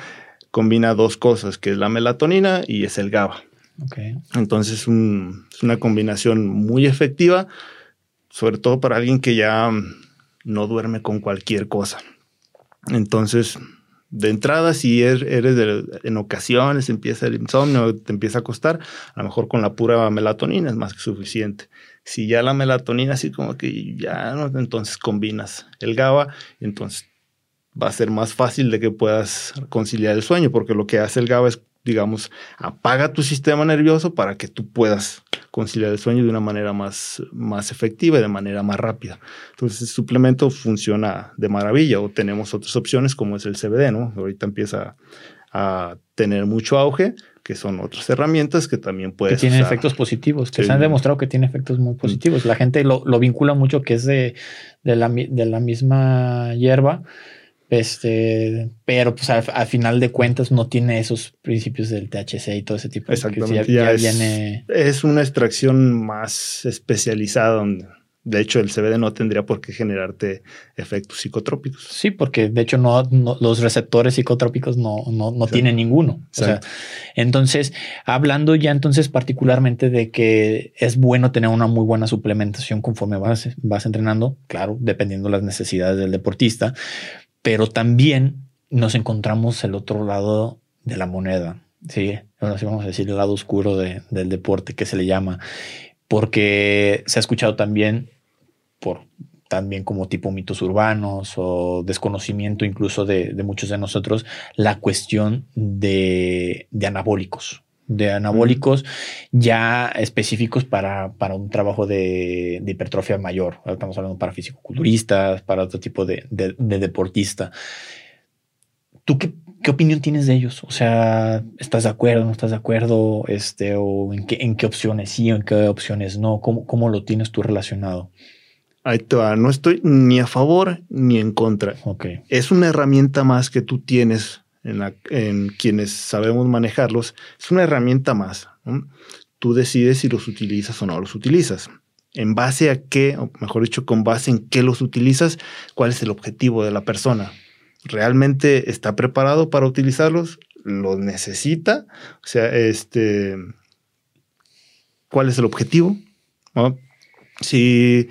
combina dos cosas, que es la melatonina y es el GABA. Okay. Entonces es una combinación muy efectiva, sobre todo para alguien que ya no duerme con cualquier cosa. Entonces, de entrada, si er, eres en ocasiones empieza el insomnio, te empieza a costar, a lo mejor con la pura melatonina es más que suficiente. Si ya la melatonina así como que ya no, entonces combinas el GABA, entonces va a ser más fácil de que puedas conciliar el sueño, porque lo que hace el GABA es digamos, apaga tu sistema nervioso para que tú puedas conciliar el sueño de una manera más, más efectiva y de manera más rápida. Entonces, el suplemento funciona de maravilla o tenemos otras opciones como es el CBD, ¿no? Ahorita empieza a tener mucho auge, que son otras herramientas que también puedes Que tienen efectos positivos, que se han demostrado que tienen efectos muy positivos. La gente lo, lo vincula mucho que es de, de, la, de la misma hierba este, pero pues al, final de cuentas no tiene esos principios del THC y todo ese tipo de Exactamente. Ya, es, una extracción más especializada de hecho, el CBD no tendría por qué generarte efectos psicotrópicos. Sí, porque de hecho no, los receptores psicotrópicos no, no, tienen ninguno. entonces, hablando ya entonces particularmente de que es bueno tener una muy buena suplementación conforme vas, vas entrenando, claro, dependiendo de las necesidades del deportista, pero también nos encontramos el otro lado de la moneda. Sí, vamos a decir el lado oscuro del deporte que se le llama, porque se ha escuchado también por también como tipo mitos urbanos o desconocimiento incluso de, muchos de nosotros, la cuestión de, anabólicos, de anabólicos ya específicos para, para un trabajo de, hipertrofia mayor. Estamos hablando para fisicoculturistas, para otro tipo de, deportista. ¿Tú qué, qué, opinión tienes de ellos? O sea, ¿estás de acuerdo, no estás de acuerdo? Este, o en qué, en qué opciones sí o en qué opciones no? ¿Cómo, cómo lo tienes tú relacionado? Ahí te No estoy ni a favor ni en contra. Okay. Es una herramienta más que tú tienes en, quienes sabemos manejarlos, es una herramienta más. Tú decides si los utilizas o no los utilizas. En base a qué, o mejor dicho, con base en qué los utilizas, cuál es el objetivo de la persona. ¿Realmente está preparado para utilizarlos? ¿Los necesita? O sea, este, ¿cuál es el objetivo? Si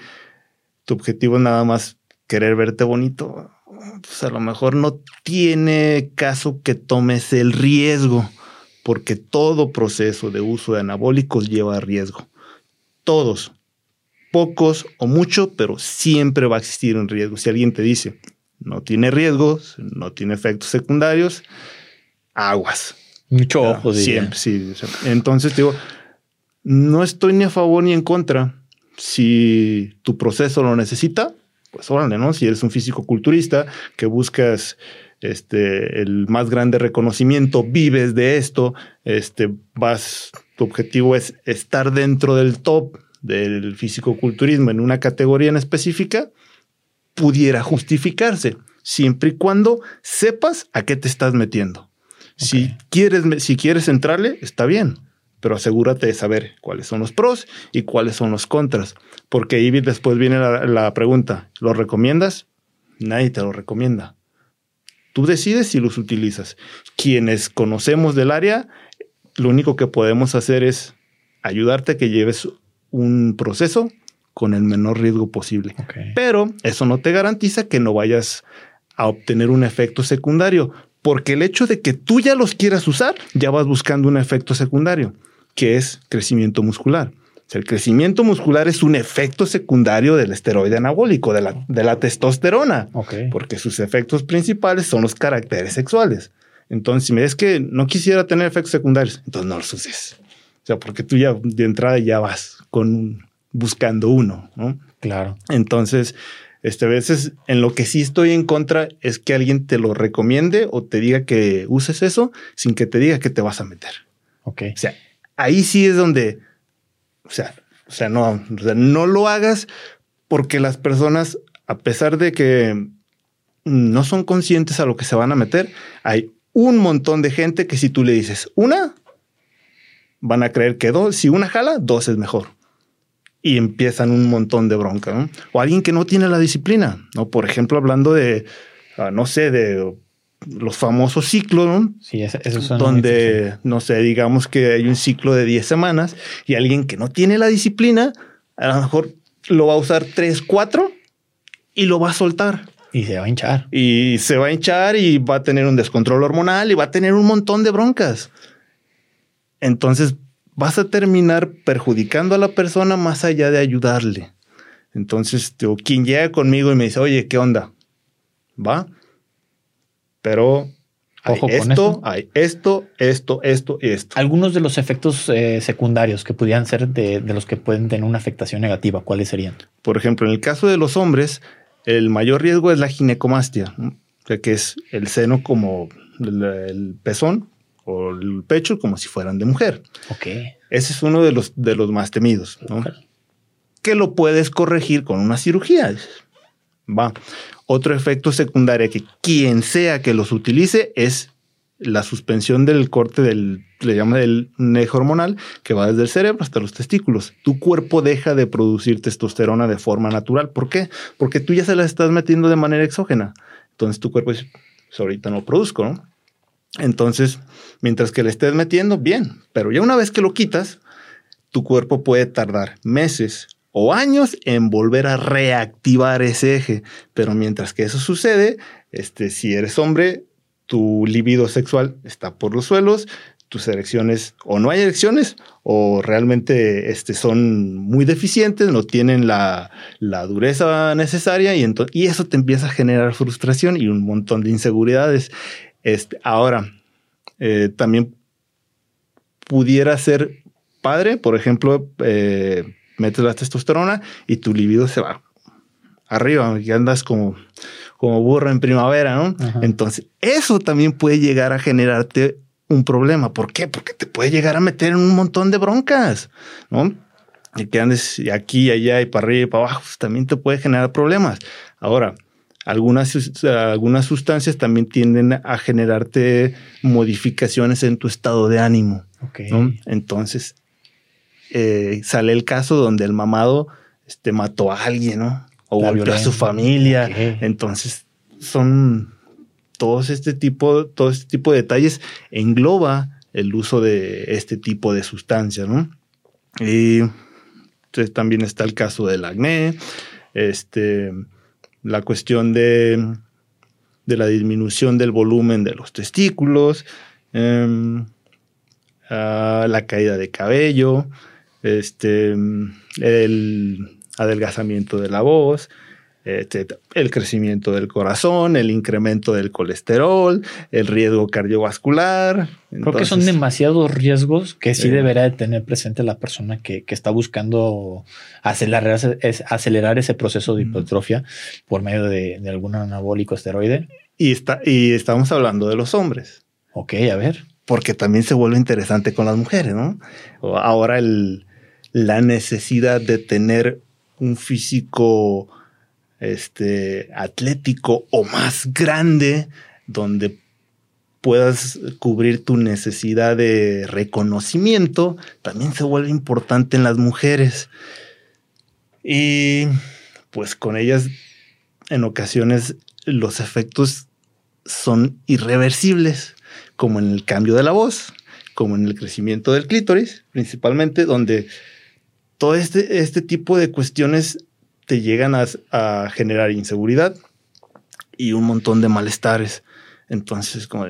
tu objetivo es nada más querer verte bonito, pues a lo mejor no tiene caso que tomes el riesgo, porque todo proceso de uso de anabólicos lleva riesgo. Todos, pocos o mucho, pero siempre va a existir un riesgo. Si alguien te dice, no tiene riesgos, no tiene efectos secundarios, aguas. Mucho ojo, Siempre, sí. Entonces, digo, no estoy ni a favor ni en contra. Si tu proceso lo necesita, pues órale, ¿no? Si eres un físico culturista que buscas este, el más grande reconocimiento, vives de esto, este, vas, tu objetivo es estar dentro del top del físico-culturismo en una categoría en específica, pudiera justificarse, siempre y cuando sepas a qué te estás metiendo. Si, quieres, si quieres entrarle, está bien pero asegúrate de saber cuáles son los pros y cuáles son los contras, porque ahí después viene la, pregunta, ¿lo recomiendas? Nadie te lo recomienda. Tú decides si los utilizas. Quienes conocemos del área, lo único que podemos hacer es ayudarte a que lleves un proceso con el menor riesgo posible. Pero eso no te garantiza que no vayas a obtener un efecto secundario, porque el hecho de que tú ya los quieras usar, ya vas buscando un efecto secundario que es crecimiento muscular. el crecimiento muscular es un efecto secundario del esteroide anabólico, de la, de la testosterona, porque sus efectos principales son los caracteres sexuales. Entonces, si me ves que no quisiera tener efectos secundarios, entonces no los uses. O sea, porque tú ya de entrada ya vas con buscando uno, ¿no? Claro. Entonces, este, a veces en lo que sí estoy en contra es que alguien te lo recomiende o te diga que uses eso sin que te diga que te vas a meter. Ok. O sea, ahí sí es donde, o sea, o sea, no, no lo hagas porque las personas, a pesar de que no son conscientes a lo que se van a meter, hay un montón de gente que si tú le dices una, van a creer que dos, si una jala, dos es mejor. y empiezan un montón de bronca. O alguien que no tiene la disciplina, ¿no? Por ejemplo, hablando de, ah, no sé, de los famosos ciclos, ¿no? Sí, eso son donde, no sé, digamos que hay un ciclo de 10 semanas y alguien que no tiene la disciplina, a lo mejor lo va a usar 3, 4 y lo va a soltar. Y se va a hinchar. Y se va a hinchar y va a tener un descontrol hormonal y va a tener un montón de broncas. Entonces, vas a terminar perjudicando a la persona más allá de ayudarle. Entonces, quien llega conmigo y me dice, oye, ¿qué onda? ¿Va? Pero hay Ojo esto, esto, hay esto, esto, esto y esto. Algunos de los efectos eh, secundarios que pudieran ser de, los que pueden tener una afectación negativa, ¿cuáles serían? Por ejemplo, en el caso de los hombres, el mayor riesgo es la ginecomastia, que es el seno como el pezón o el pecho como si fueran de mujer. Ok. Ese es uno de los, de los más temidos, ¿no? Que lo puedes corregir con una cirugía. Va. Otro efecto secundario que quien sea que los utilice es la suspensión del corte del, le llama del eje hormonal, que va desde el cerebro hasta los testículos. Tu cuerpo deja de producir testosterona de forma natural. ¿Por qué? Porque tú ya se la estás metiendo de manera exógena. Entonces tu cuerpo dice, pues ahorita no produzco, ¿no? Entonces, mientras que le estés metiendo, bien, pero ya una vez que lo quitas, tu cuerpo puede tardar meses o años en volver a reactivar ese eje. Pero mientras que eso sucede, este, si eres hombre, tu libido sexual está por los suelos, tus erecciones o no hay erecciones o realmente este, son muy deficientes, no tienen la, dureza necesaria y, y eso te empieza a generar frustración y un montón de inseguridades. Este, ahora, eh, también pudiera ser padre, por ejemplo, eh, metes la testosterona y tu libido se va arriba y andas como, como burro en primavera, ¿no? Entonces, eso también puede llegar a generarte un problema. ¿Por qué? Porque te puede llegar a meter en un montón de broncas, ¿no? Y que andes aquí, allá y para arriba y para abajo, pues, también te puede generar problemas. Ahora, algunas, algunas sustancias también tienden a generarte modificaciones en tu estado de ánimo. Entonces, eh, sale el caso donde el mamado este, mató a alguien, ¿no? O volvió a su familia. Entonces, son todos este tipo, todo este tipo de detalles engloba el uso de este tipo de sustancias, ¿no? Y entonces, también está el caso del acné, este, la cuestión de, de la disminución del volumen de los testículos, em, la caída de cabello, este, el adelgazamiento de la voz, el crecimiento del corazón, el incremento del colesterol, el riesgo cardiovascular. Creo que son demasiados riesgos que sí deberá de tener presente la persona que, está buscando acelerar, acelerar, ese proceso de hipertrofia por medio de, algún anabólico esteroide. Y, está, y estamos hablando de los hombres. Ok, a ver. Porque también se vuelve interesante con las mujeres, ¿no? Ahora el, la necesidad de tener un físico este, atlético o más grande, donde puedas cubrir tu necesidad de reconocimiento, también se vuelve importante en las mujeres. Y pues con ellas en ocasiones los efectos son irreversibles, como en el cambio de la voz, como en el crecimiento del clítoris, principalmente, donde todo este, este tipo de cuestiones te llegan a, generar inseguridad y un montón de malestares. Entonces, como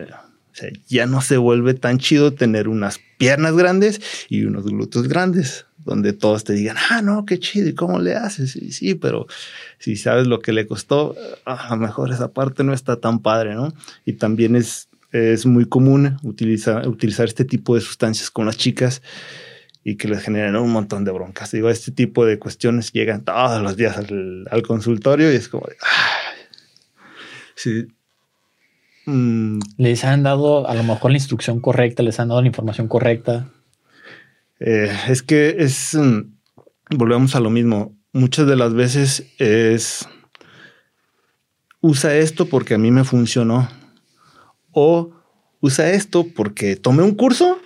ya no se vuelve tan chido tener unas piernas grandes y unos glúteos grandes, donde todos te digan, ah, no, qué chido, ¿y cómo le haces? Sí, sí, pero si sabes lo que le costó, a lo mejor esa parte no está tan padre, ¿no? Y también es, es muy común utilizar, utilizar este tipo de sustancias con las chicas y que les generan un montón de broncas. Digo, este tipo de cuestiones llegan todos los días al, consultorio y es como, sí. Mm. Les han dado a lo mejor la instrucción correcta, les han dado la información correcta. Eh, es que es, mm, volvemos a lo mismo. Muchas de las veces es, usa esto porque a mí me funcionó. O usa esto porque tomé un curso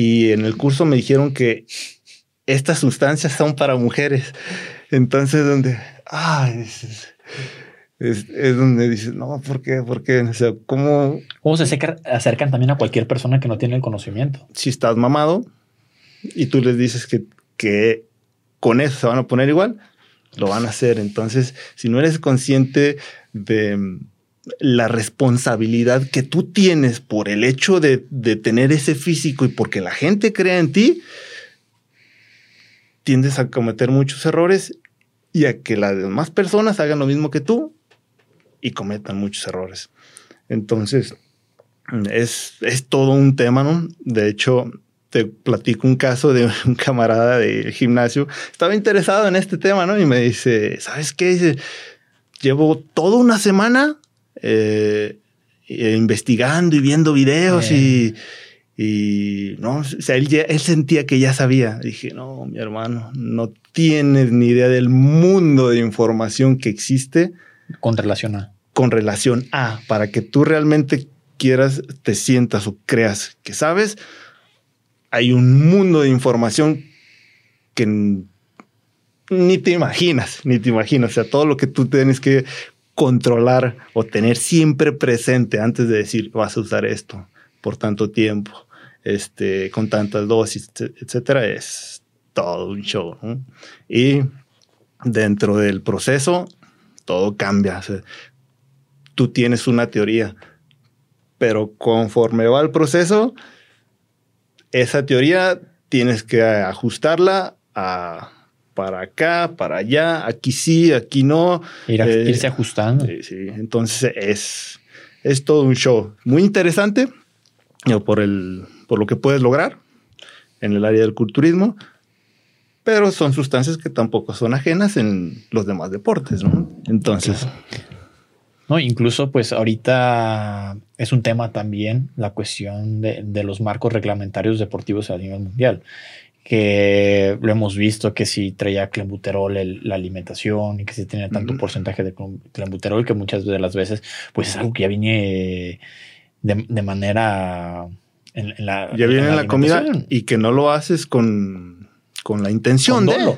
y en el curso me dijeron que estas sustancias son para mujeres. Entonces, donde, ah, es, es, donde dices, no, ¿por qué? ¿Por qué? O sea, ¿cómo? ¿Cómo se acercan también a cualquier persona que no tiene el conocimiento? Si estás mamado y tú les dices que, que con eso se van a poner igual, lo van a hacer. Entonces, si no eres consciente de la responsabilidad que tú tienes por el hecho de, tener ese físico y porque la gente crea en ti, tiendes a cometer muchos errores y a que las demás personas hagan lo mismo que tú y cometan muchos errores. Entonces, es, es todo un tema, ¿no? De hecho, te platico un caso de un camarada de gimnasio. Estaba interesado en este tema, ¿no? Y me dice, ¿sabes qué? Llevo toda una semana eh, investigando y viendo videos y y no, o sea, él, él sentía que ya sabía. Dije, no, mi hermano, no tienes ni idea del mundo de información que existe. Con relación a. Con relación a, para que tú realmente quieras, te sientas o creas que sabes, hay un mundo de información que ni te imaginas, ni te imaginas. O sea, todo lo que tú tienes que controlar o tener siempre presente antes de decir vas a usar esto por tanto tiempo este, con tantas dosis, etcétera, es todo un show. Y dentro del proceso, todo cambia. tú tienes una teoría, pero conforme va el proceso, esa teoría tienes que ajustarla a para acá, para allá, aquí sí, aquí no. Eh, irse ajustando. Sí, sí. Entonces es, es todo un show muy interesante por el por lo que puedes lograr en el área del culturismo, pero son sustancias que tampoco son ajenas en los demás deportes, ¿no? Entonces... No, incluso pues ahorita es un tema también la cuestión de, los marcos reglamentarios deportivos a nivel mundial que lo hemos visto que si traía clenbuterol la alimentación y que si tenía tanto porcentaje de clenbuterol que muchas de las veces pues es algo que ya viene de manera ya viene en la, comida y que no lo haces con, con la intención de.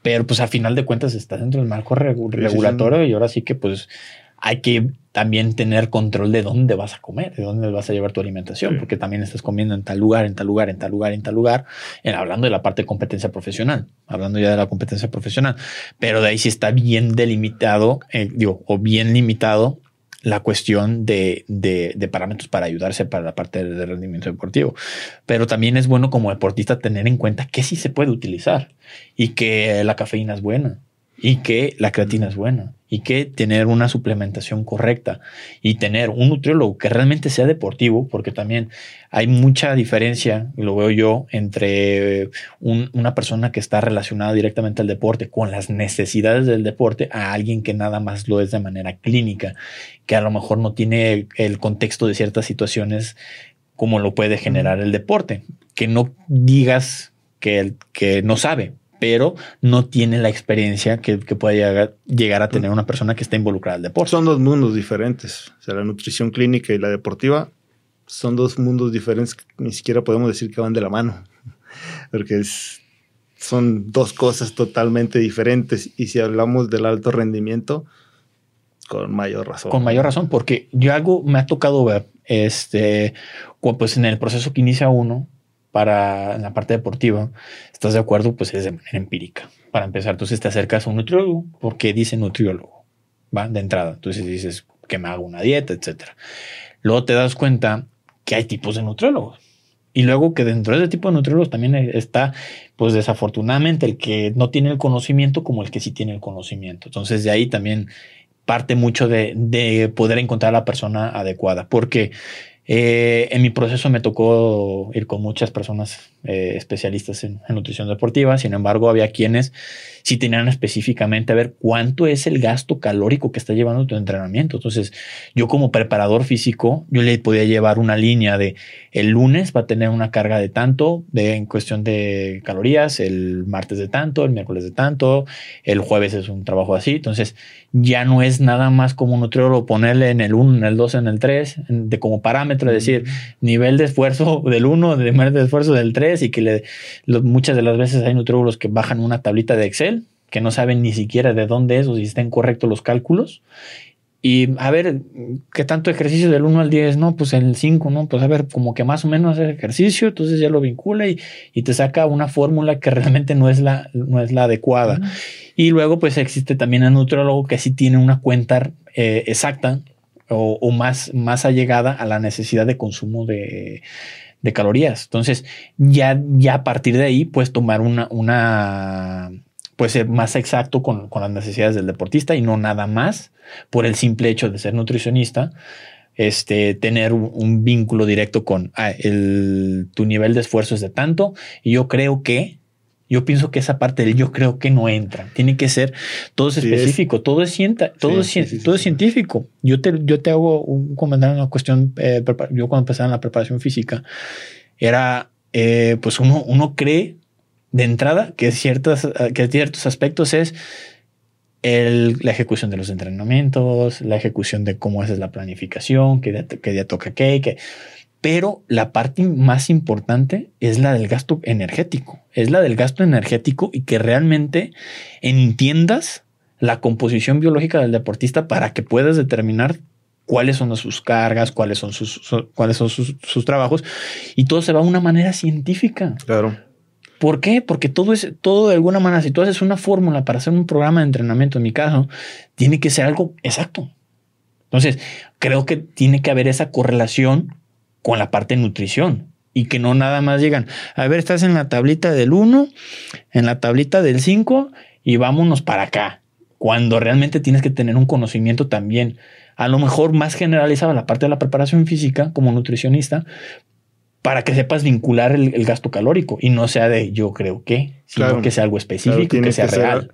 Pero pues a final de cuentas está dentro del marco regulatorio y ahora sí que pues hay que también tener control de dónde vas a comer, de dónde vas a llevar tu alimentación, porque también estás comiendo en tal lugar, en tal lugar, en tal lugar, en tal lugar, hablando de la parte de competencia profesional, hablando ya de la competencia profesional, pero de ahí sí está bien delimitado, eh, digo, o bien limitado la cuestión de, de, parámetros para ayudarse para la parte de rendimiento deportivo. Pero también es bueno como deportista tener en cuenta que sí se puede utilizar y que la cafeína es buena y que la creatina es buena y que tener una suplementación correcta y tener un nutriólogo que realmente sea deportivo, porque también hay mucha diferencia, y lo veo yo, entre una persona que está relacionada directamente al deporte con las necesidades del deporte a alguien que nada más lo es de manera clínica, que a lo mejor no tiene el contexto de ciertas situaciones como lo puede generar el deporte, que no digas que, que no sabe, pero no tiene la experiencia que, puede llegar, a tener una persona que está involucrada el deporte. Son dos mundos diferentes. O sea, la nutrición clínica y la deportiva son dos mundos diferentes que ni siquiera podemos decir que van de la mano, porque son dos cosas totalmente diferentes. Y si hablamos del alto rendimiento, con mayor razón. Con mayor razón, porque yo algo me ha tocado ver, este, pues en el proceso que inicia uno, para la parte deportiva, ¿estás de acuerdo? Pues es de manera empírica. Para empezar, entonces te acercas a un nutriólogo porque dice nutriólogo, ¿va? De entrada. Entonces dices que me hago una dieta, etcétera. Luego te das cuenta que hay tipos de nutriólogos. Y luego que dentro de ese tipo de nutriólogos también está, pues desafortunadamente, el que no tiene el conocimiento como el que sí tiene el conocimiento. Entonces de ahí también parte mucho de, de poder encontrar a la persona adecuada. Porque eh, en mi proceso me tocó ir con muchas personas eh, especialistas en, nutrición deportiva, sin embargo había quienes sí tenían específicamente a ver cuánto es el gasto calórico que está llevando tu entrenamiento. Entonces yo como preparador físico, yo le podía llevar una línea de el lunes va a tener una carga de tanto de, en cuestión de calorías, el martes de tanto, el miércoles de tanto, el jueves es un trabajo así. Entonces ya no es nada más como un nutriólogo ponerle en el 1, en el 2, en el 3, de como parámetro parámetro, es decir, nivel de esfuerzo del 1, nivel de esfuerzo del 3 y que le, muchas de las veces hay nutriólogos que bajan una tablita de Excel que no saben ni siquiera de dónde es o si están correctos los cálculos y a ver, ¿qué tanto ejercicio del 1 al 10? No, pues el 5, ¿no? Pues a ver, como que más o menos hacer ejercicio, entonces ya lo vincula y, y te saca una fórmula que realmente no es la, no es la adecuada. Y luego, pues existe también el nutriólogo que sí tiene una cuenta eh, exacta o, o, más, más allegada a la necesidad de consumo de, de calorías. Entonces, ya, ya a partir de ahí, puedes tomar una, una puede ser más exacto con, con, las necesidades del deportista y no nada más por el simple hecho de ser nutricionista, este, tener un, vínculo directo con ah, el, tu nivel de esfuerzo es de tanto. Y yo creo que, yo pienso que esa parte del yo creo que no entra. Tiene que ser todo es específico, todo es, todo, es, todo es científico. Yo te, yo te hago un comentario en una cuestión. Eh, yo cuando empezaba en la preparación física, era eh, pues uno, uno cree de entrada que, ciertos, que ciertos aspectos es la ejecución de los entrenamientos, la ejecución de cómo haces la planificación, qué día, qué día toca qué, qué. Pero la parte más importante es la del gasto energético. Es la del gasto energético y que realmente entiendas la composición biológica del deportista para que puedas determinar cuáles son sus cargas, cuáles son sus, cuáles son sus, sus, trabajos y todo se va de una manera científica. Claro. ¿Por qué? Porque todo es, todo de alguna manera, si tú haces una fórmula para hacer un programa de entrenamiento, en mi caso, tiene que ser algo exacto. Entonces, creo que tiene que haber esa correlación con la parte de nutrición y que no nada más llegan, a ver, estás en la tablita del 1, en la tablita del 5 y vámonos para acá, cuando realmente tienes que tener un conocimiento también, a lo mejor más generalizado la parte de la preparación física como nutricionista, para que sepas vincular el, gasto calórico y no sea de yo creo que, sino que sea algo específico, que sea real.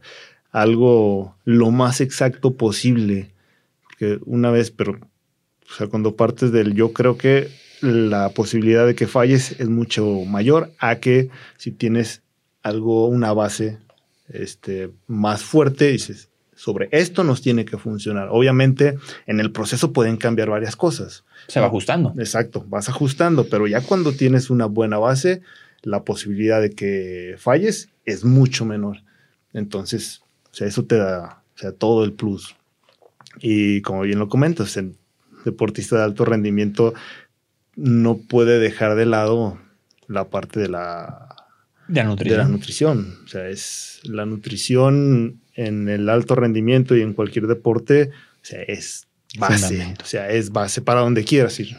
algo lo más exacto posible. Porque una vez, pero o sea, cuando partes del yo creo que la posibilidad de que falles es mucho mayor a que si tienes algo, una base este, más fuerte, dices, sobre esto nos tiene que funcionar. Obviamente, en el proceso pueden cambiar varias cosas. Se va ajustando. Exacto, vas ajustando, pero ya cuando tienes una buena base, la posibilidad de que falles es mucho menor. Entonces, o sea, eso te da o sea, todo el plus. Y como bien lo comentas, el deportista de alto rendimiento no puede dejar de lado la parte de la, de la nutrición. De la nutrición. O sea, es la nutrición en el alto rendimiento y en cualquier deporte, o sea, es base, o sea, es base para donde quieras ir.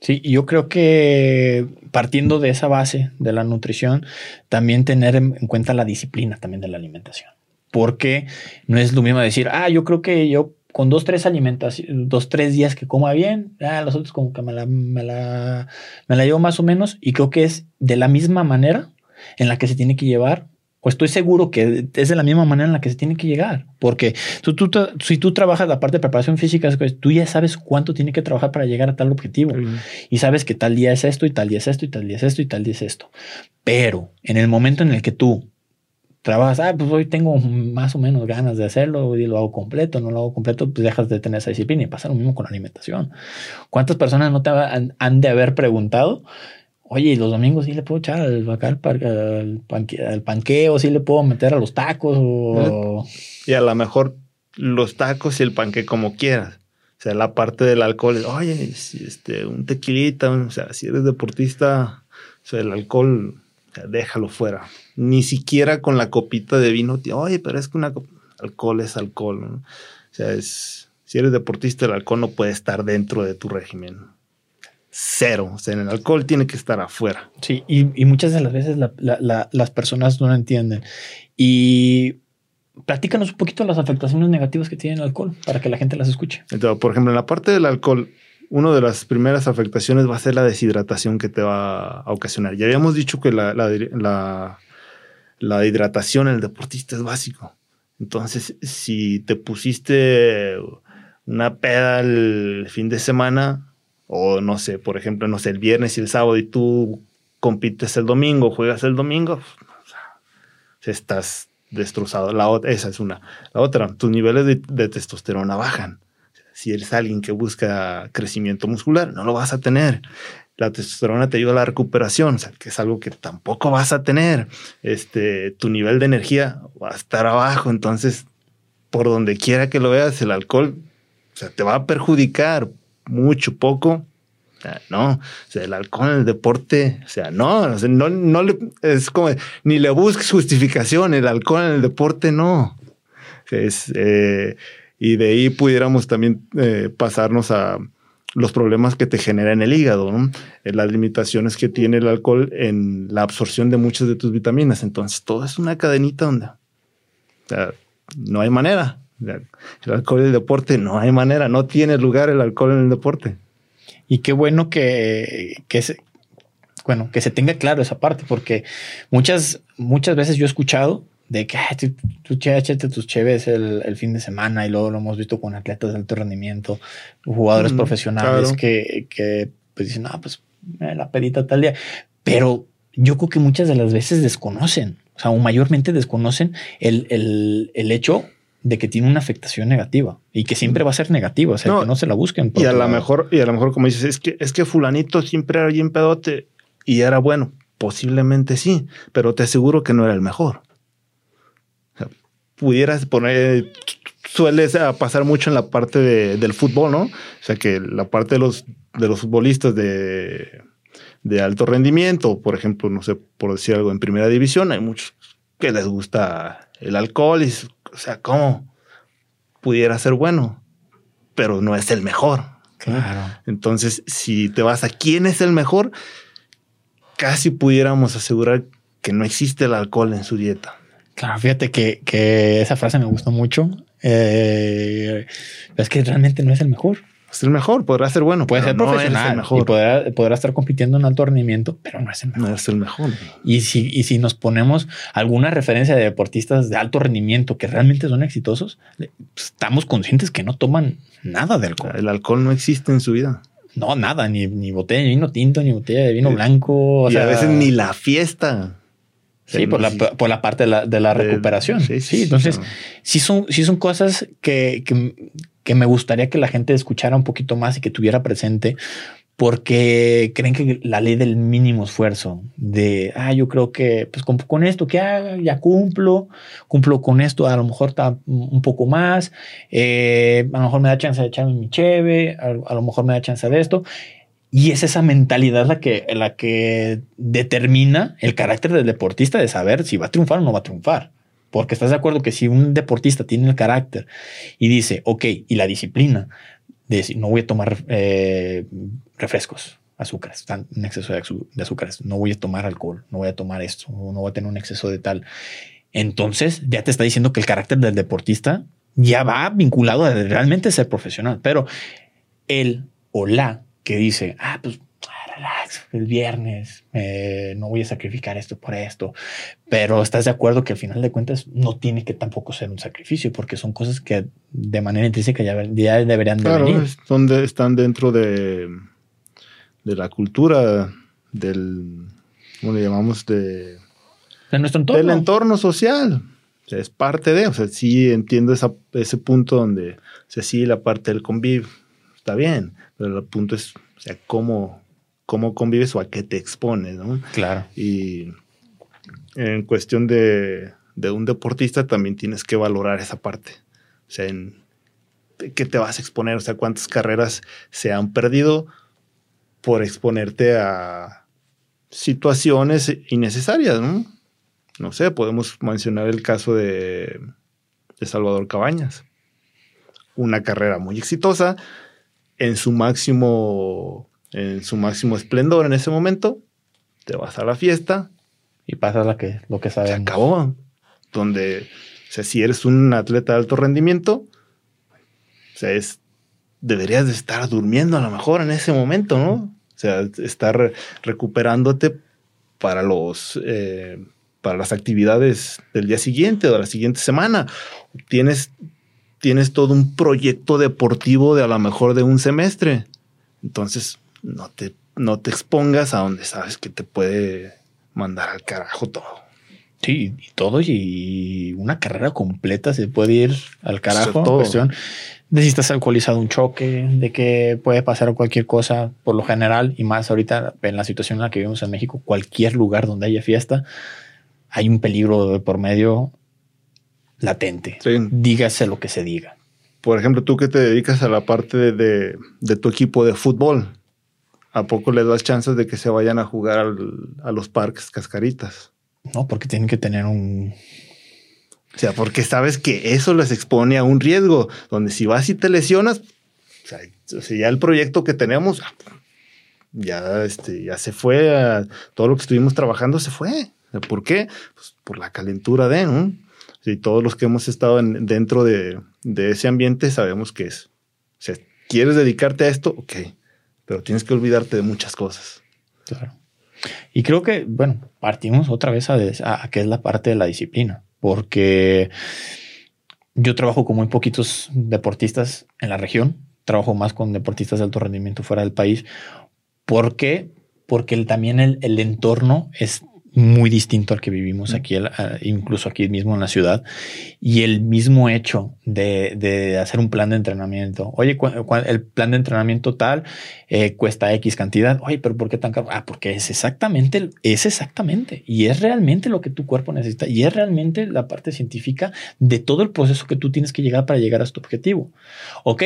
Sí, yo creo que partiendo de esa base de la nutrición, también tener en cuenta la disciplina también de la alimentación. Porque no es lo mismo decir, ah, yo creo que yo con dos, tres alimentación, dos, tres días que coma bien, ah, los otros como que me la, me la, me la llevo más o menos. Y creo que es de la misma manera en la que se tiene que llevar o estoy seguro que es de la misma manera en la que se tiene que llegar. Porque tú, tú, si tú trabajas la parte de preparación física, tú ya sabes cuánto tiene que trabajar para llegar a tal objetivo. Y sabes que tal día es esto, y tal día es esto, y tal día es esto, y tal día es esto. Pero en el momento en el que tú trabajas, ah, pues hoy tengo más o menos ganas de hacerlo y lo hago completo, no lo hago completo, pues dejas de tener esa disciplina y pasa lo mismo con la alimentación. ¿Cuántas personas no te han de haber preguntado Oye, los domingos sí le puedo echar al, al, panqueo, sí le puedo meter a los tacos. O... Y a lo mejor los tacos y el panque como quieras. O sea, la parte del alcohol es, oye, este, un tequilita, o sea, si eres deportista, o sea, el alcohol, déjalo fuera. Ni siquiera con la copita de vino, oye, pero es que una alcohol es alcohol. O sea, es, si eres deportista, el alcohol no puede estar dentro de tu régimen cero. O sea, en el alcohol tiene que estar afuera. Sí, y, muchas de las veces las personas no lo entienden. Y platícanos un poquito las afectaciones negativas que tiene el alcohol para que la gente las escuche. Entonces, por ejemplo, en la parte del alcohol, una de las primeras afectaciones va a ser la deshidratación que te va a ocasionar. Ya habíamos dicho que la, hidratación en el deportista es básico. Entonces, si te pusiste una peda el fin de semana, o no sé, por ejemplo, no sé, el viernes y el sábado y tú compites el domingo, juegas el domingo, o estás destrozado. La esa es una. La otra, tus niveles de, testosterona bajan. Si eres alguien que busca crecimiento muscular, no lo vas a tener. La testosterona te ayuda a la recuperación, o sea, que es algo que tampoco vas a tener. Este, tu nivel de energía va a estar abajo, entonces, por donde quiera que lo veas, el alcohol, o sea, te va a perjudicar mucho, poco, o sea, no, o sea, el alcohol en el deporte, o sea, no, no, no le, es como, ni le busques justificación, el alcohol en el deporte no. Es, eh, y de ahí pudiéramos también eh, pasarnos a los problemas que te genera en el hígado. Eh, las limitaciones que tiene el alcohol en la absorción de muchas de tus vitaminas. Entonces, todo es una cadenita donde o sea, no hay manera. El alcohol en el deporte no hay manera, no tiene lugar el alcohol en el deporte. Y qué bueno que, que se, bueno, que se tenga claro esa parte, porque muchas, muchas veces yo he escuchado de que tú, tú échate tus cheves el, el, fin de semana y luego lo hemos visto con atletas de alto rendimiento, jugadores mm, profesionales claro. que, que pues dicen, ah, pues la pedita tal día. Pero yo creo que muchas de las veces desconocen, o sea, o mayormente desconocen el, el, el hecho de que tiene una afectación negativa y que siempre va a ser negativa, o sea, no, que no se la busquen. Y a lo mejor, y a lo mejor como dices, es que, es que fulanito siempre era bien pedote y era bueno. Posiblemente sí, pero te aseguro que no era el mejor. Pudieras poner, suele pasar mucho en la parte de, del fútbol, ¿no? O sea, que la parte de los, de los futbolistas de, de alto rendimiento, por ejemplo, no sé, por decir algo, en primera división, hay muchos que les gusta el alcohol y o sea, ¿cómo pudiera ser bueno? Pero no es el mejor. Claro. Entonces, si te vas a quién es el mejor, casi pudiéramos asegurar que no existe el alcohol en su dieta. Claro, fíjate que, que esa frase me gustó mucho. Eh, es que realmente no es el mejor es el mejor, podrá ser bueno. Puede ser no profesional mejor. y podrá, podrá, estar compitiendo en alto rendimiento, pero no es el mejor. No es el mejor. Y si, y si nos ponemos alguna referencia de deportistas de alto rendimiento que realmente son exitosos, pues, estamos conscientes que no toman nada de alcohol. El alcohol no existe en su vida. No, nada, ni, ni botella de vino tinto, ni botella de vino blanco. O y sea, a veces ni la fiesta. Sí, por la, por la parte de la, de la recuperación. Sí, sí, entonces, sí son, sí son cosas que, que, que me gustaría que la gente escuchara un poquito más y que tuviera presente, porque creen que la ley del mínimo esfuerzo, de, ah, yo creo que pues con, con esto que haga, ya cumplo, cumplo con esto, a lo mejor está un poco más, eh, a lo mejor me da chance de echarme mi cheve, a, a, lo mejor me da chance de esto. Y es esa mentalidad la que, la que determina el carácter del deportista de saber si va a triunfar o no va a triunfar. Porque estás de acuerdo que si un deportista tiene el carácter y dice, ok, y la disciplina de decir, no voy a tomar eh, refrescos, azúcares, un exceso de, azúcares, no voy a tomar alcohol, no voy a tomar esto, no voy a tener un exceso de tal. Entonces ya te está diciendo que el carácter del deportista ya va vinculado a realmente ser profesional. Pero él o la que dice, ah, pues relax, el viernes, eh, no voy a sacrificar esto por esto, pero estás de acuerdo que al final de cuentas no tiene que tampoco ser un sacrificio, porque son cosas que de manera intrínseca ya, ya deberían claro, de venir. Están dentro de, de la cultura, del, ¿cómo le llamamos? De, de nuestro entorno. Del entorno social. O sea, es parte de, o sea, sí entiendo esa, ese punto donde, o sea, sí, la parte del convivio está bien, pero el punto es, o sea, cómo, cómo convives o a qué te expones, ¿no? Claro. Y en cuestión de, de un deportista también tienes que valorar esa parte. O sea, en qué te vas a exponer, o sea, cuántas carreras se han perdido por exponerte a situaciones innecesarias, ¿no? No sé, podemos mencionar el caso de, de Salvador Cabañas. Una carrera muy exitosa, en su máximo en su máximo esplendor en ese momento, te vas a la fiesta. Y pasa lo que, lo que sabemos. Se acabó. Donde, o sea, si eres un atleta de alto rendimiento, o sea, es, deberías de estar durmiendo a lo mejor en ese momento, ¿no? O sea, estar recuperándote para los... Eh, para las actividades del día siguiente o de la siguiente semana. Tienes, tienes todo un proyecto deportivo de a lo mejor de un semestre. Entonces, no te, no te expongas a donde sabes que te puede mandar al carajo todo. Sí, y todo y una carrera completa se puede ir al carajo. Todo. Cuestión de si estás alcoholizado un choque, de que puede pasar cualquier cosa por lo general y más ahorita en la situación en la que vivimos en México, cualquier lugar donde haya fiesta, hay un peligro por medio latente. Dígase lo que se diga. Por ejemplo, tú que te dedicas a la parte de, tu equipo de fútbol, ¿a poco le das chances de que se vayan a jugar a los parques cascaritas? No, porque tienen que tener un, o sea, porque sabes que eso les expone a un riesgo, donde si vas y te lesionas, o sea, ya el proyecto que tenemos, ya, este, ya se fue, a, todo lo que estuvimos trabajando se fue. ¿Por qué? Pues por la calentura de, ¿no? Y todos los que hemos estado dentro de, de, ese ambiente sabemos que es. O sea, ¿quieres dedicarte a esto? Ok, pero tienes que olvidarte de muchas cosas. Claro. Y creo que, bueno, partimos otra vez a, a, a qué es la parte de la disciplina porque yo trabajo con muy poquitos deportistas en la región, trabajo más con deportistas de alto rendimiento fuera del país. ¿Por qué? Porque también el, el entorno es muy distinto al que vivimos aquí, incluso aquí mismo en la ciudad. Y el mismo hecho de, hacer un plan de entrenamiento. Oye, el plan de entrenamiento tal eh, cuesta X cantidad. Oye, pero ¿por qué tan caro? Ah, porque es exactamente, es exactamente. Y es realmente lo que tu cuerpo necesita. Y es realmente la parte científica de todo el proceso que tú tienes que llegar para llegar a tu objetivo. Ok,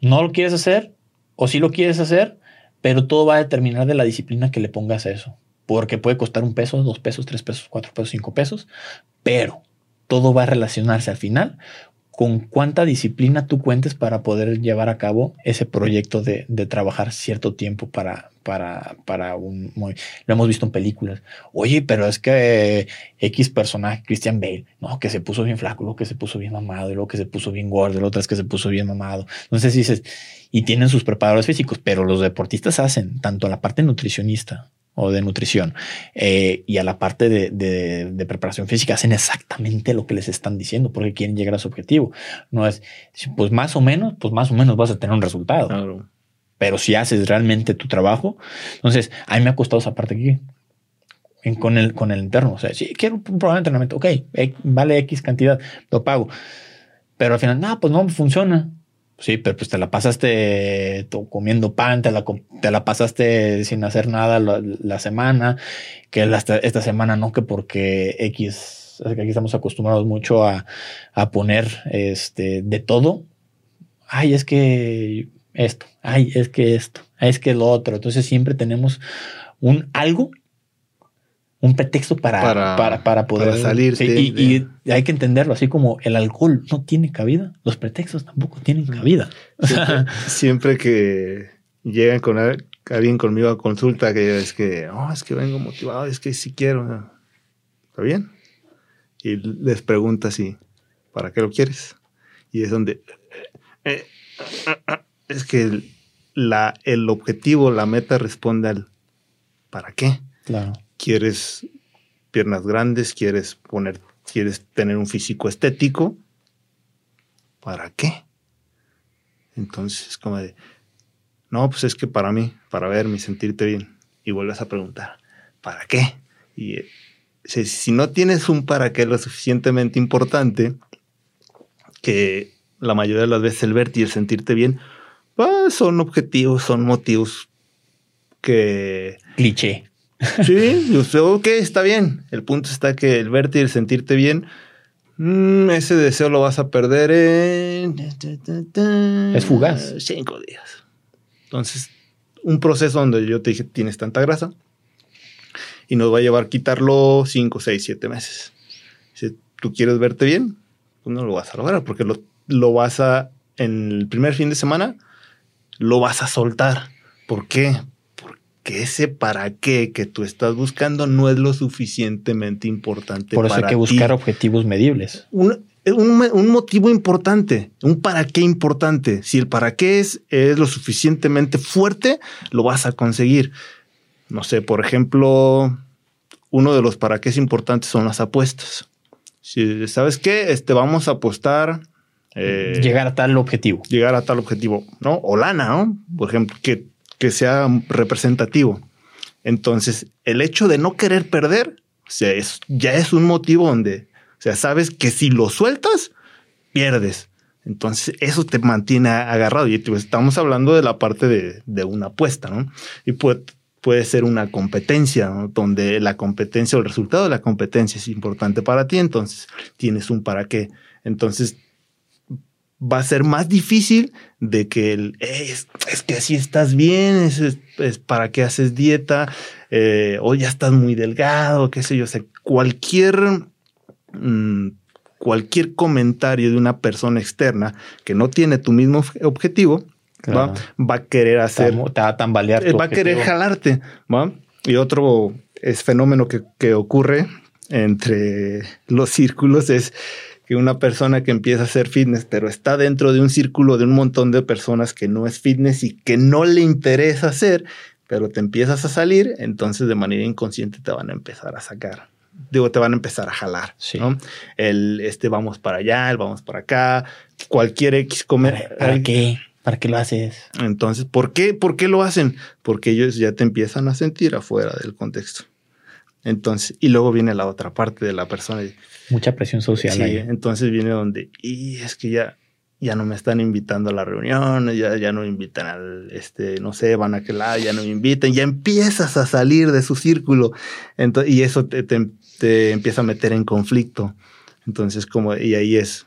no lo quieres hacer o sí lo quieres hacer, pero todo va a determinar de la disciplina que le pongas a eso porque puede costar un peso, dos pesos, tres pesos, cuatro pesos, cinco pesos, pero todo va a relacionarse al final con cuánta disciplina tú cuentes para poder llevar a cabo ese proyecto de, trabajar cierto tiempo para, para, para un... lo hemos visto en películas. Oye, pero es que X personaje, Christian Bale, no, que se puso bien flaco, lo que se puso bien mamado, y lo que se puso bien gordo, lo otro es que se puso bien mamado. Entonces dices, y tienen sus preparadores físicos, pero los deportistas hacen tanto la parte nutricionista o de nutrición eh, y a la parte de, preparación física hacen exactamente lo que les están diciendo porque quieren llegar a su objetivo. No es, pues más o menos, pues más o menos vas a tener un resultado. Pero si haces realmente tu trabajo, entonces a mí me ha costado esa parte aquí. con el, con el interno. O sea, si quiero un programa de entrenamiento, ok, vale X cantidad, lo pago. Pero al final, no, pues no funciona. Sí, pero pues te la pasaste comiendo pan, te la, te la pasaste sin hacer nada la, semana, que esta semana no, que porque X, aquí estamos acostumbrados mucho a, a, poner este, de todo. Ay, es que esto, ay, es que esto, ay, es que lo otro. Entonces siempre tenemos un algo un pretexto para, para, poder salir. y, hay que entenderlo, así como el alcohol no tiene cabida, los pretextos tampoco tienen cabida. Siempre, que llegan con alguien conmigo a consulta, que es que, oh, es que vengo motivado, es que si quiero. ¿Está bien? Y les pregunta así, ¿para qué lo quieres? Y es donde... Eh, es que la, el objetivo, la meta responde al ¿para qué? Claro quieres piernas grandes, quieres poner, quieres tener un físico estético. ¿Para qué? Entonces es como de, no, pues es que para mí, para verme y sentirte bien. Y vuelves a preguntar, ¿para qué? Y eh, si, no tienes un para qué lo suficientemente importante, que la mayoría de las veces el verte y el sentirte bien, pues son objetivos, son motivos que... Cliché. Sí, usted, ok, está bien. El punto está que el verte y el sentirte bien, mm, ese deseo lo vas a perder en... Es fugaz. Cinco días. Entonces, un proceso donde yo te dije, tienes tanta grasa y nos va a llevar quitarlo cinco, seis, siete meses. Si tú quieres verte bien, pues no lo vas a lograr porque lo, lo vas a, en el primer fin de semana, lo vas a soltar. ¿Por qué? Que ese para qué que tú estás buscando no es lo suficientemente importante. Por eso hay que buscar objetivos medibles. Un, motivo importante, un para qué importante. Si el para qué es, es lo suficientemente fuerte, lo vas a conseguir. No sé, por ejemplo, uno de los para qué es importantes son las apuestas. Si sabes qué, este, vamos a apostar. Eh, llegar a tal objetivo. Llegar a tal objetivo, ¿no? O lana, ¿no? Por ejemplo, que que sea representativo. Entonces, el hecho de no querer perder, o sea, es, ya es un motivo donde, o sea, sabes que si lo sueltas, pierdes. Entonces, eso te mantiene agarrado. Y pues, estamos hablando de la parte de, de una apuesta, ¿no? Y puede, puede ser una competencia, donde la competencia o el resultado de la competencia es importante para ti, entonces tienes un para qué. Entonces, va a ser más difícil de que el, es, que así estás bien, es, para qué haces dieta, eh, o ya estás muy delgado, qué sé yo, o cualquier, mm, cualquier comentario de una persona externa que no tiene tu mismo objetivo, va, a querer hacer, te va a tambalear, va a querer jalarte, ¿va? Y otro es fenómeno que, que ocurre entre los círculos es que una persona que empieza a hacer fitness, pero está dentro de un círculo de un montón de personas que no es fitness y que no le interesa hacer, pero te empiezas a salir, entonces de manera inconsciente te van a empezar a sacar. Digo, te van a empezar a jalar. ¿no? El este vamos para allá, el vamos para acá, cualquier X comer. ¿Para, qué? ¿Para qué lo haces? Entonces, ¿por qué? ¿Por qué lo hacen? Porque ellos ya te empiezan a sentir afuera del contexto. Entonces, y luego viene la otra parte de la persona. Mucha presión social. Sí, entonces viene donde, y es que ya, ya no me están invitando a la reunión, ya, ya no invitan al, este, no sé, van a que la, ya no me invitan, ya empiezas a salir de su círculo. Entonces, y eso te, te, empieza a meter en conflicto. Entonces, como, y ahí es,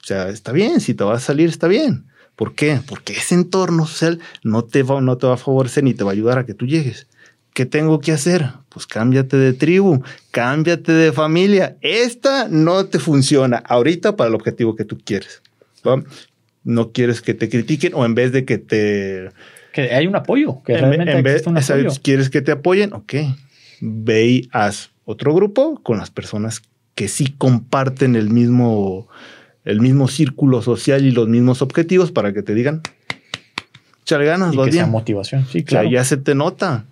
o sea, está bien, si te vas a salir, está bien. ¿Por qué? Porque ese entorno social no te va, no te va a favorecer ni te va a ayudar a que tú llegues. ¿Qué tengo que hacer? Pues cámbiate de tribu, cámbiate de familia. Esta no te funciona ahorita para el objetivo que tú quieres. No quieres que te critiquen o en vez de que te... Que hay un apoyo, que realmente en vez, un apoyo. ¿Quieres que te apoyen? Ok. Ve y haz otro grupo con las personas que sí comparten el mismo, el mismo círculo social y los mismos objetivos para que te digan, chale ganas, y que sea motivación, sí, claro. ya se te nota.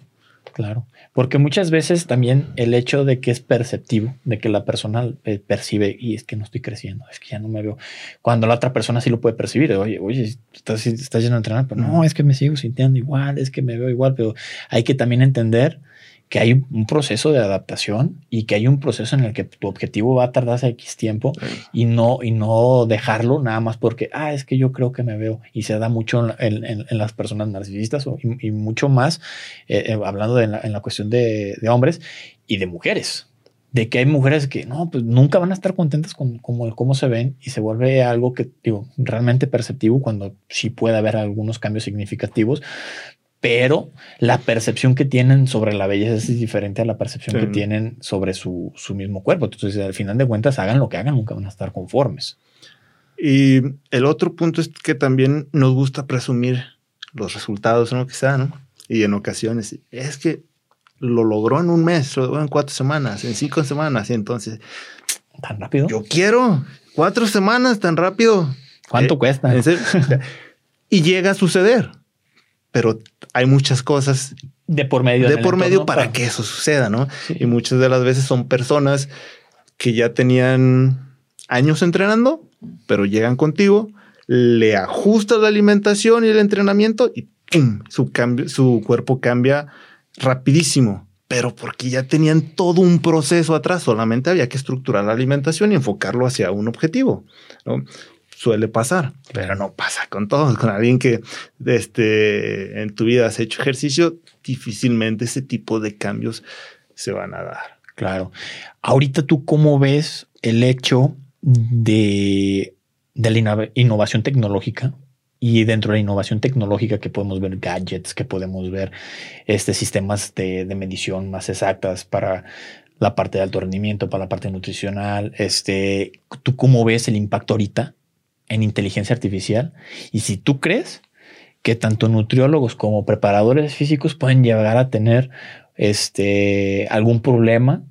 Claro, porque muchas veces también el hecho de que es perceptivo, de que la persona eh, percibe y es que no estoy creciendo, es que ya no me veo. Cuando la otra persona sí lo puede percibir, oye, oye, estás, estás yendo a entrenar, pero no, es que me sigo sintiendo igual, es que me veo igual, pero hay que también entender que hay un proceso de adaptación y que hay un proceso en el que tu objetivo va a tardarse X tiempo y no, y no dejarlo nada más porque, ah, es que yo creo que me veo y se da mucho en, las personas narcisistas y, mucho más, eh, eh, hablando de en la, cuestión de, hombres y de mujeres. De que hay mujeres que no, pues nunca van a estar contentas con, cómo se ven y se vuelve algo que digo realmente perceptivo cuando sí puede haber algunos cambios significativos, pero la percepción que tienen sobre la belleza es diferente a la percepción que tienen sobre su, mismo cuerpo. Entonces, al final de cuentas, hagan lo que hagan, nunca van a estar conformes. Y el otro punto es que también nos gusta presumir los resultados, ¿no? Quizá, ¿no? Y en ocasiones, es que lo logró en un mes, lo logró en cuatro semanas, en cinco semanas, y entonces... ¿Tan rápido? Yo quiero cuatro semanas tan rápido. ¿Cuánto eh, cuesta? y llega a suceder pero hay muchas cosas de por medio, de por medio para, que eso suceda, ¿no? Y muchas de las veces son personas que ya tenían años entrenando, pero llegan contigo, le ajustas la alimentación y el entrenamiento y Su, cambio, su cuerpo cambia rapidísimo, pero porque ya tenían todo un proceso atrás, solamente había que estructurar la alimentación y enfocarlo hacia un objetivo. ¿no? Suele pasar, pero no pasa con todos. Con alguien que este, en tu vida has hecho ejercicio, difícilmente ese tipo de cambios se van a dar. Claro. Ahorita tú cómo ves el hecho de, de la innovación tecnológica y dentro de la innovación tecnológica que podemos ver gadgets, que podemos ver este, sistemas de, de, medición más exactas para la parte de alto rendimiento, para la parte nutricional. Este, ¿Tú cómo ves el impacto ahorita en inteligencia artificial. Y si tú crees que tanto nutriólogos como preparadores físicos pueden llegar a tener este, algún problema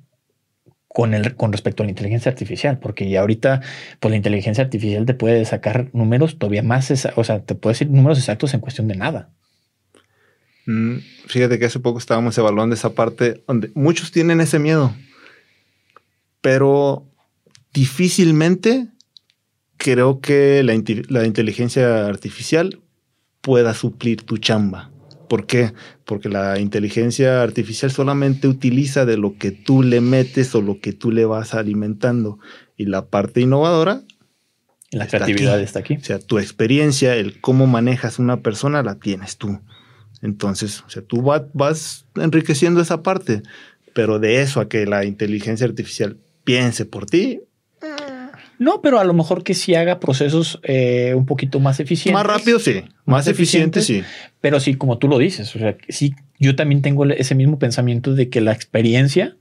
con, el, con respecto a la inteligencia artificial, porque ya ahorita pues la inteligencia artificial te puede sacar números todavía más, o sea, te puede decir números exactos en cuestión de nada. Mm, fíjate que hace poco estábamos evaluando esa parte donde muchos tienen ese miedo, pero difícilmente creo que la, inteligencia artificial pueda suplir tu chamba. ¿Por qué? Porque la inteligencia artificial solamente utiliza de lo que tú le metes o lo que tú le vas alimentando. Y la parte innovadora La creatividad está aquí. O sea, tu experiencia, el cómo manejas una persona, la tienes tú. Entonces, o sea, tú vas enriqueciendo esa parte, pero de eso a que la inteligencia artificial piense por ti. No, pero a lo mejor que sí haga procesos eh, un poquito más eficientes. Más rápido, sí. Más, eficiente, sí. Pero sí, como tú lo dices, o sea, sí, yo también tengo ese mismo pensamiento de que la experiencia,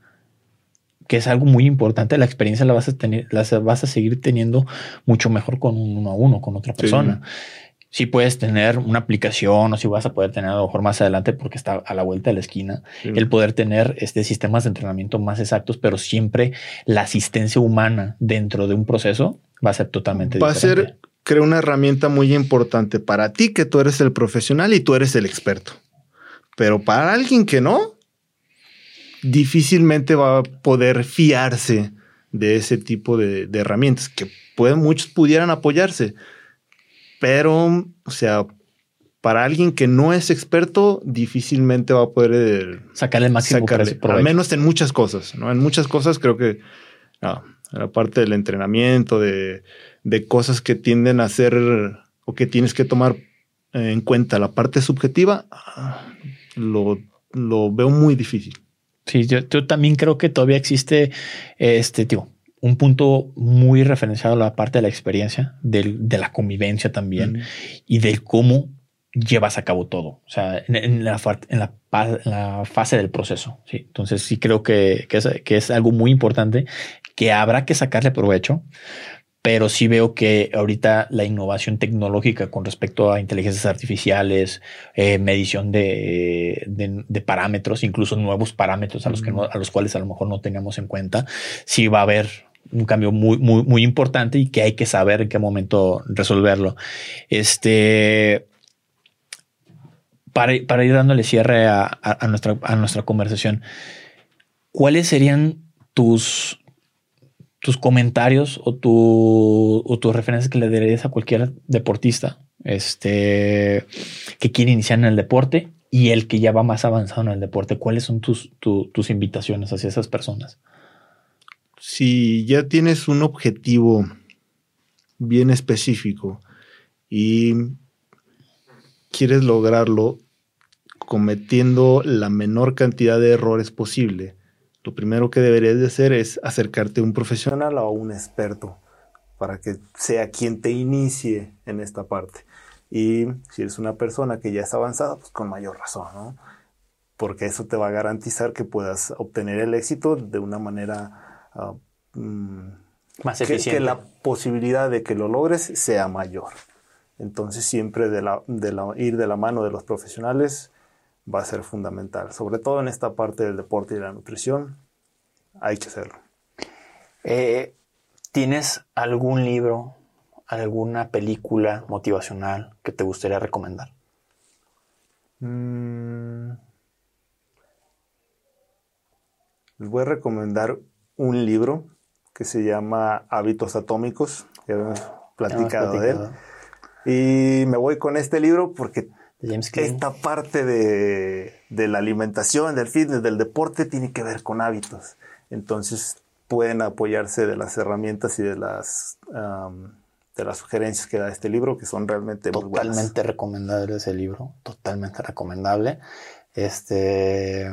que es algo muy importante, la experiencia la vas a tener, la vas a seguir teniendo mucho mejor con uno a uno, con otra persona si puedes tener una aplicación o si vas a poder tener a lo mejor más adelante porque está a la vuelta de la esquina, el poder tener este sistemas de entrenamiento más exactos, pero siempre la asistencia humana dentro de un proceso va a ser totalmente va diferente. Va a ser, creo, una herramienta muy importante para ti que tú eres el profesional y tú eres el experto. Pero para alguien que no, difícilmente va a poder fiarse de ese tipo de, de herramientas que pueden, muchos pudieran apoyarse pero, o sea, para alguien que no es experto, difícilmente va a poder sacarle el máximo sacarle, al menos en muchas cosas, ¿no? En muchas cosas creo que no, la parte del entrenamiento, de, de, cosas que tienden a ser o que tienes que tomar en cuenta la parte subjetiva, lo, lo veo muy difícil. Sí, yo, yo, también creo que todavía existe este, tipo, un punto muy referenciado a la parte de la experiencia, de la convivencia también y de cómo llevas a cabo todo, o sea, en, la, en la, fase del proceso. ¿sí? Entonces sí creo que, que, es, que es algo muy importante que habrá que sacarle provecho, pero sí veo que ahorita la innovación tecnológica con respecto a inteligencias artificiales, eh, medición de, de, parámetros, incluso nuevos parámetros a los, que a los cuales a lo mejor no teníamos en cuenta, sí va a haber un cambio muy, muy, muy importante y que hay que saber en qué momento resolverlo. Este, para, para ir dándole cierre a, nuestra, a nuestra conversación, ¿cuáles serían tus, tus comentarios o, tu, o tus referencias que le darías a cualquier deportista este, que quiere iniciar en el deporte y el que ya va más avanzado en el deporte? ¿Cuáles son tus, tus invitaciones hacia esas personas? Si ya tienes un objetivo bien específico y quieres lograrlo cometiendo la menor cantidad de errores posible, lo primero que deberías de hacer es acercarte a un profesional o a un experto para que sea quien te inicie en esta parte. Y si eres una persona que ya está avanzada, pues con mayor razón, ¿no? Porque eso te va a garantizar que puedas obtener el éxito de una manera Ah, mm, más eficiente. Que, la posibilidad de que lo logres sea mayor. Entonces siempre de la, de la, ir de la mano de los profesionales va a ser fundamental. Sobre todo en esta parte del deporte y la nutrición, hay que hacerlo. Eh, ¿Tienes algún libro, alguna película motivacional que te gustaría recomendar? Mm. les voy a recomendar un libro que se llama Hábitos Atómicos, que habíamos platicado, de él. Y me voy con este libro porque esta parte de, la alimentación, del fitness, del deporte, tiene que ver con hábitos. Entonces pueden apoyarse de las herramientas y de las, de las sugerencias que da este libro, que son realmente totalmente recomendable ese libro, totalmente recomendable. Este,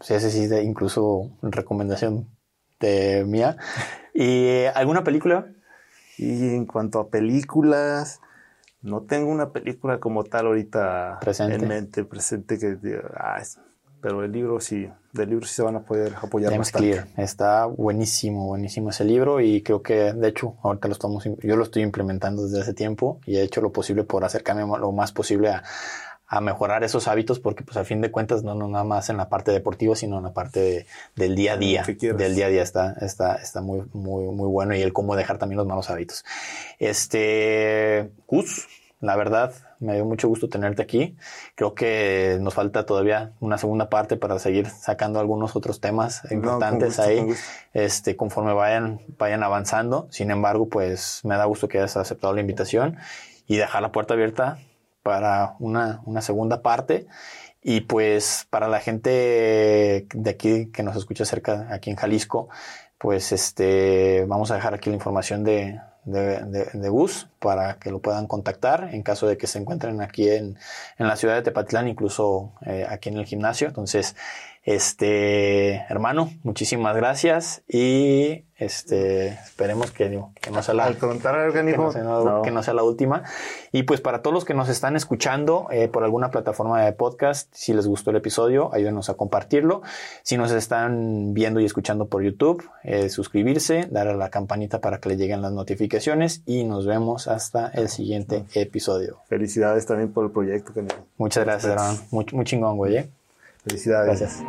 sí, ese sí, incluso recomendación mía. ¿Y alguna película? Y en cuanto a películas, no tengo una película como tal ahorita presente. en mente, presente que ah, pero el libro sí, del libro sí se van a poder apoyar James Clear, está buenísimo, buenísimo ese libro y creo que de hecho ahorita lo estamos, yo lo estoy implementando desde hace tiempo y he hecho lo posible por acercarme lo más posible a, a mejorar esos hábitos porque pues a fin de cuentas no, no nada más en la parte deportiva sino en la parte del día a día. del día a día está está está muy muy muy bueno y el cómo dejar también los malos hábitos. Este Gus la verdad me dio mucho gusto tenerte aquí. Creo que nos falta todavía una segunda parte para seguir sacando algunos otros temas importantes ahí. este conforme vayan vayan avanzando. Sin embargo pues me da gusto que hayas aceptado la invitación y dejar la puerta abierta para una, una segunda parte. Y pues para la gente de aquí que nos escucha cerca, aquí en Jalisco, pues este, vamos a dejar aquí la información de, de, Gus para que lo puedan contactar en caso de que se encuentren aquí en, en la ciudad de Tepatitlán, incluso eh, aquí en el gimnasio. Entonces, este, hermano, muchísimas gracias y este, esperemos que, que no sea la, Al contrario, que, no sea, que no sea la última. Y pues para todos los que nos están escuchando eh, por alguna plataforma de podcast, si les gustó el episodio, ayúdenos a compartirlo. Si nos están viendo y escuchando por YouTube, eh, suscribirse, darle a la campanita para que le lleguen las notificaciones y nos vemos hasta el siguiente episodio. Felicidades también por el proyecto. Muchas gracias, hermano. Muy, muy chingón, güey. ¿eh? Felicidades. Gracias.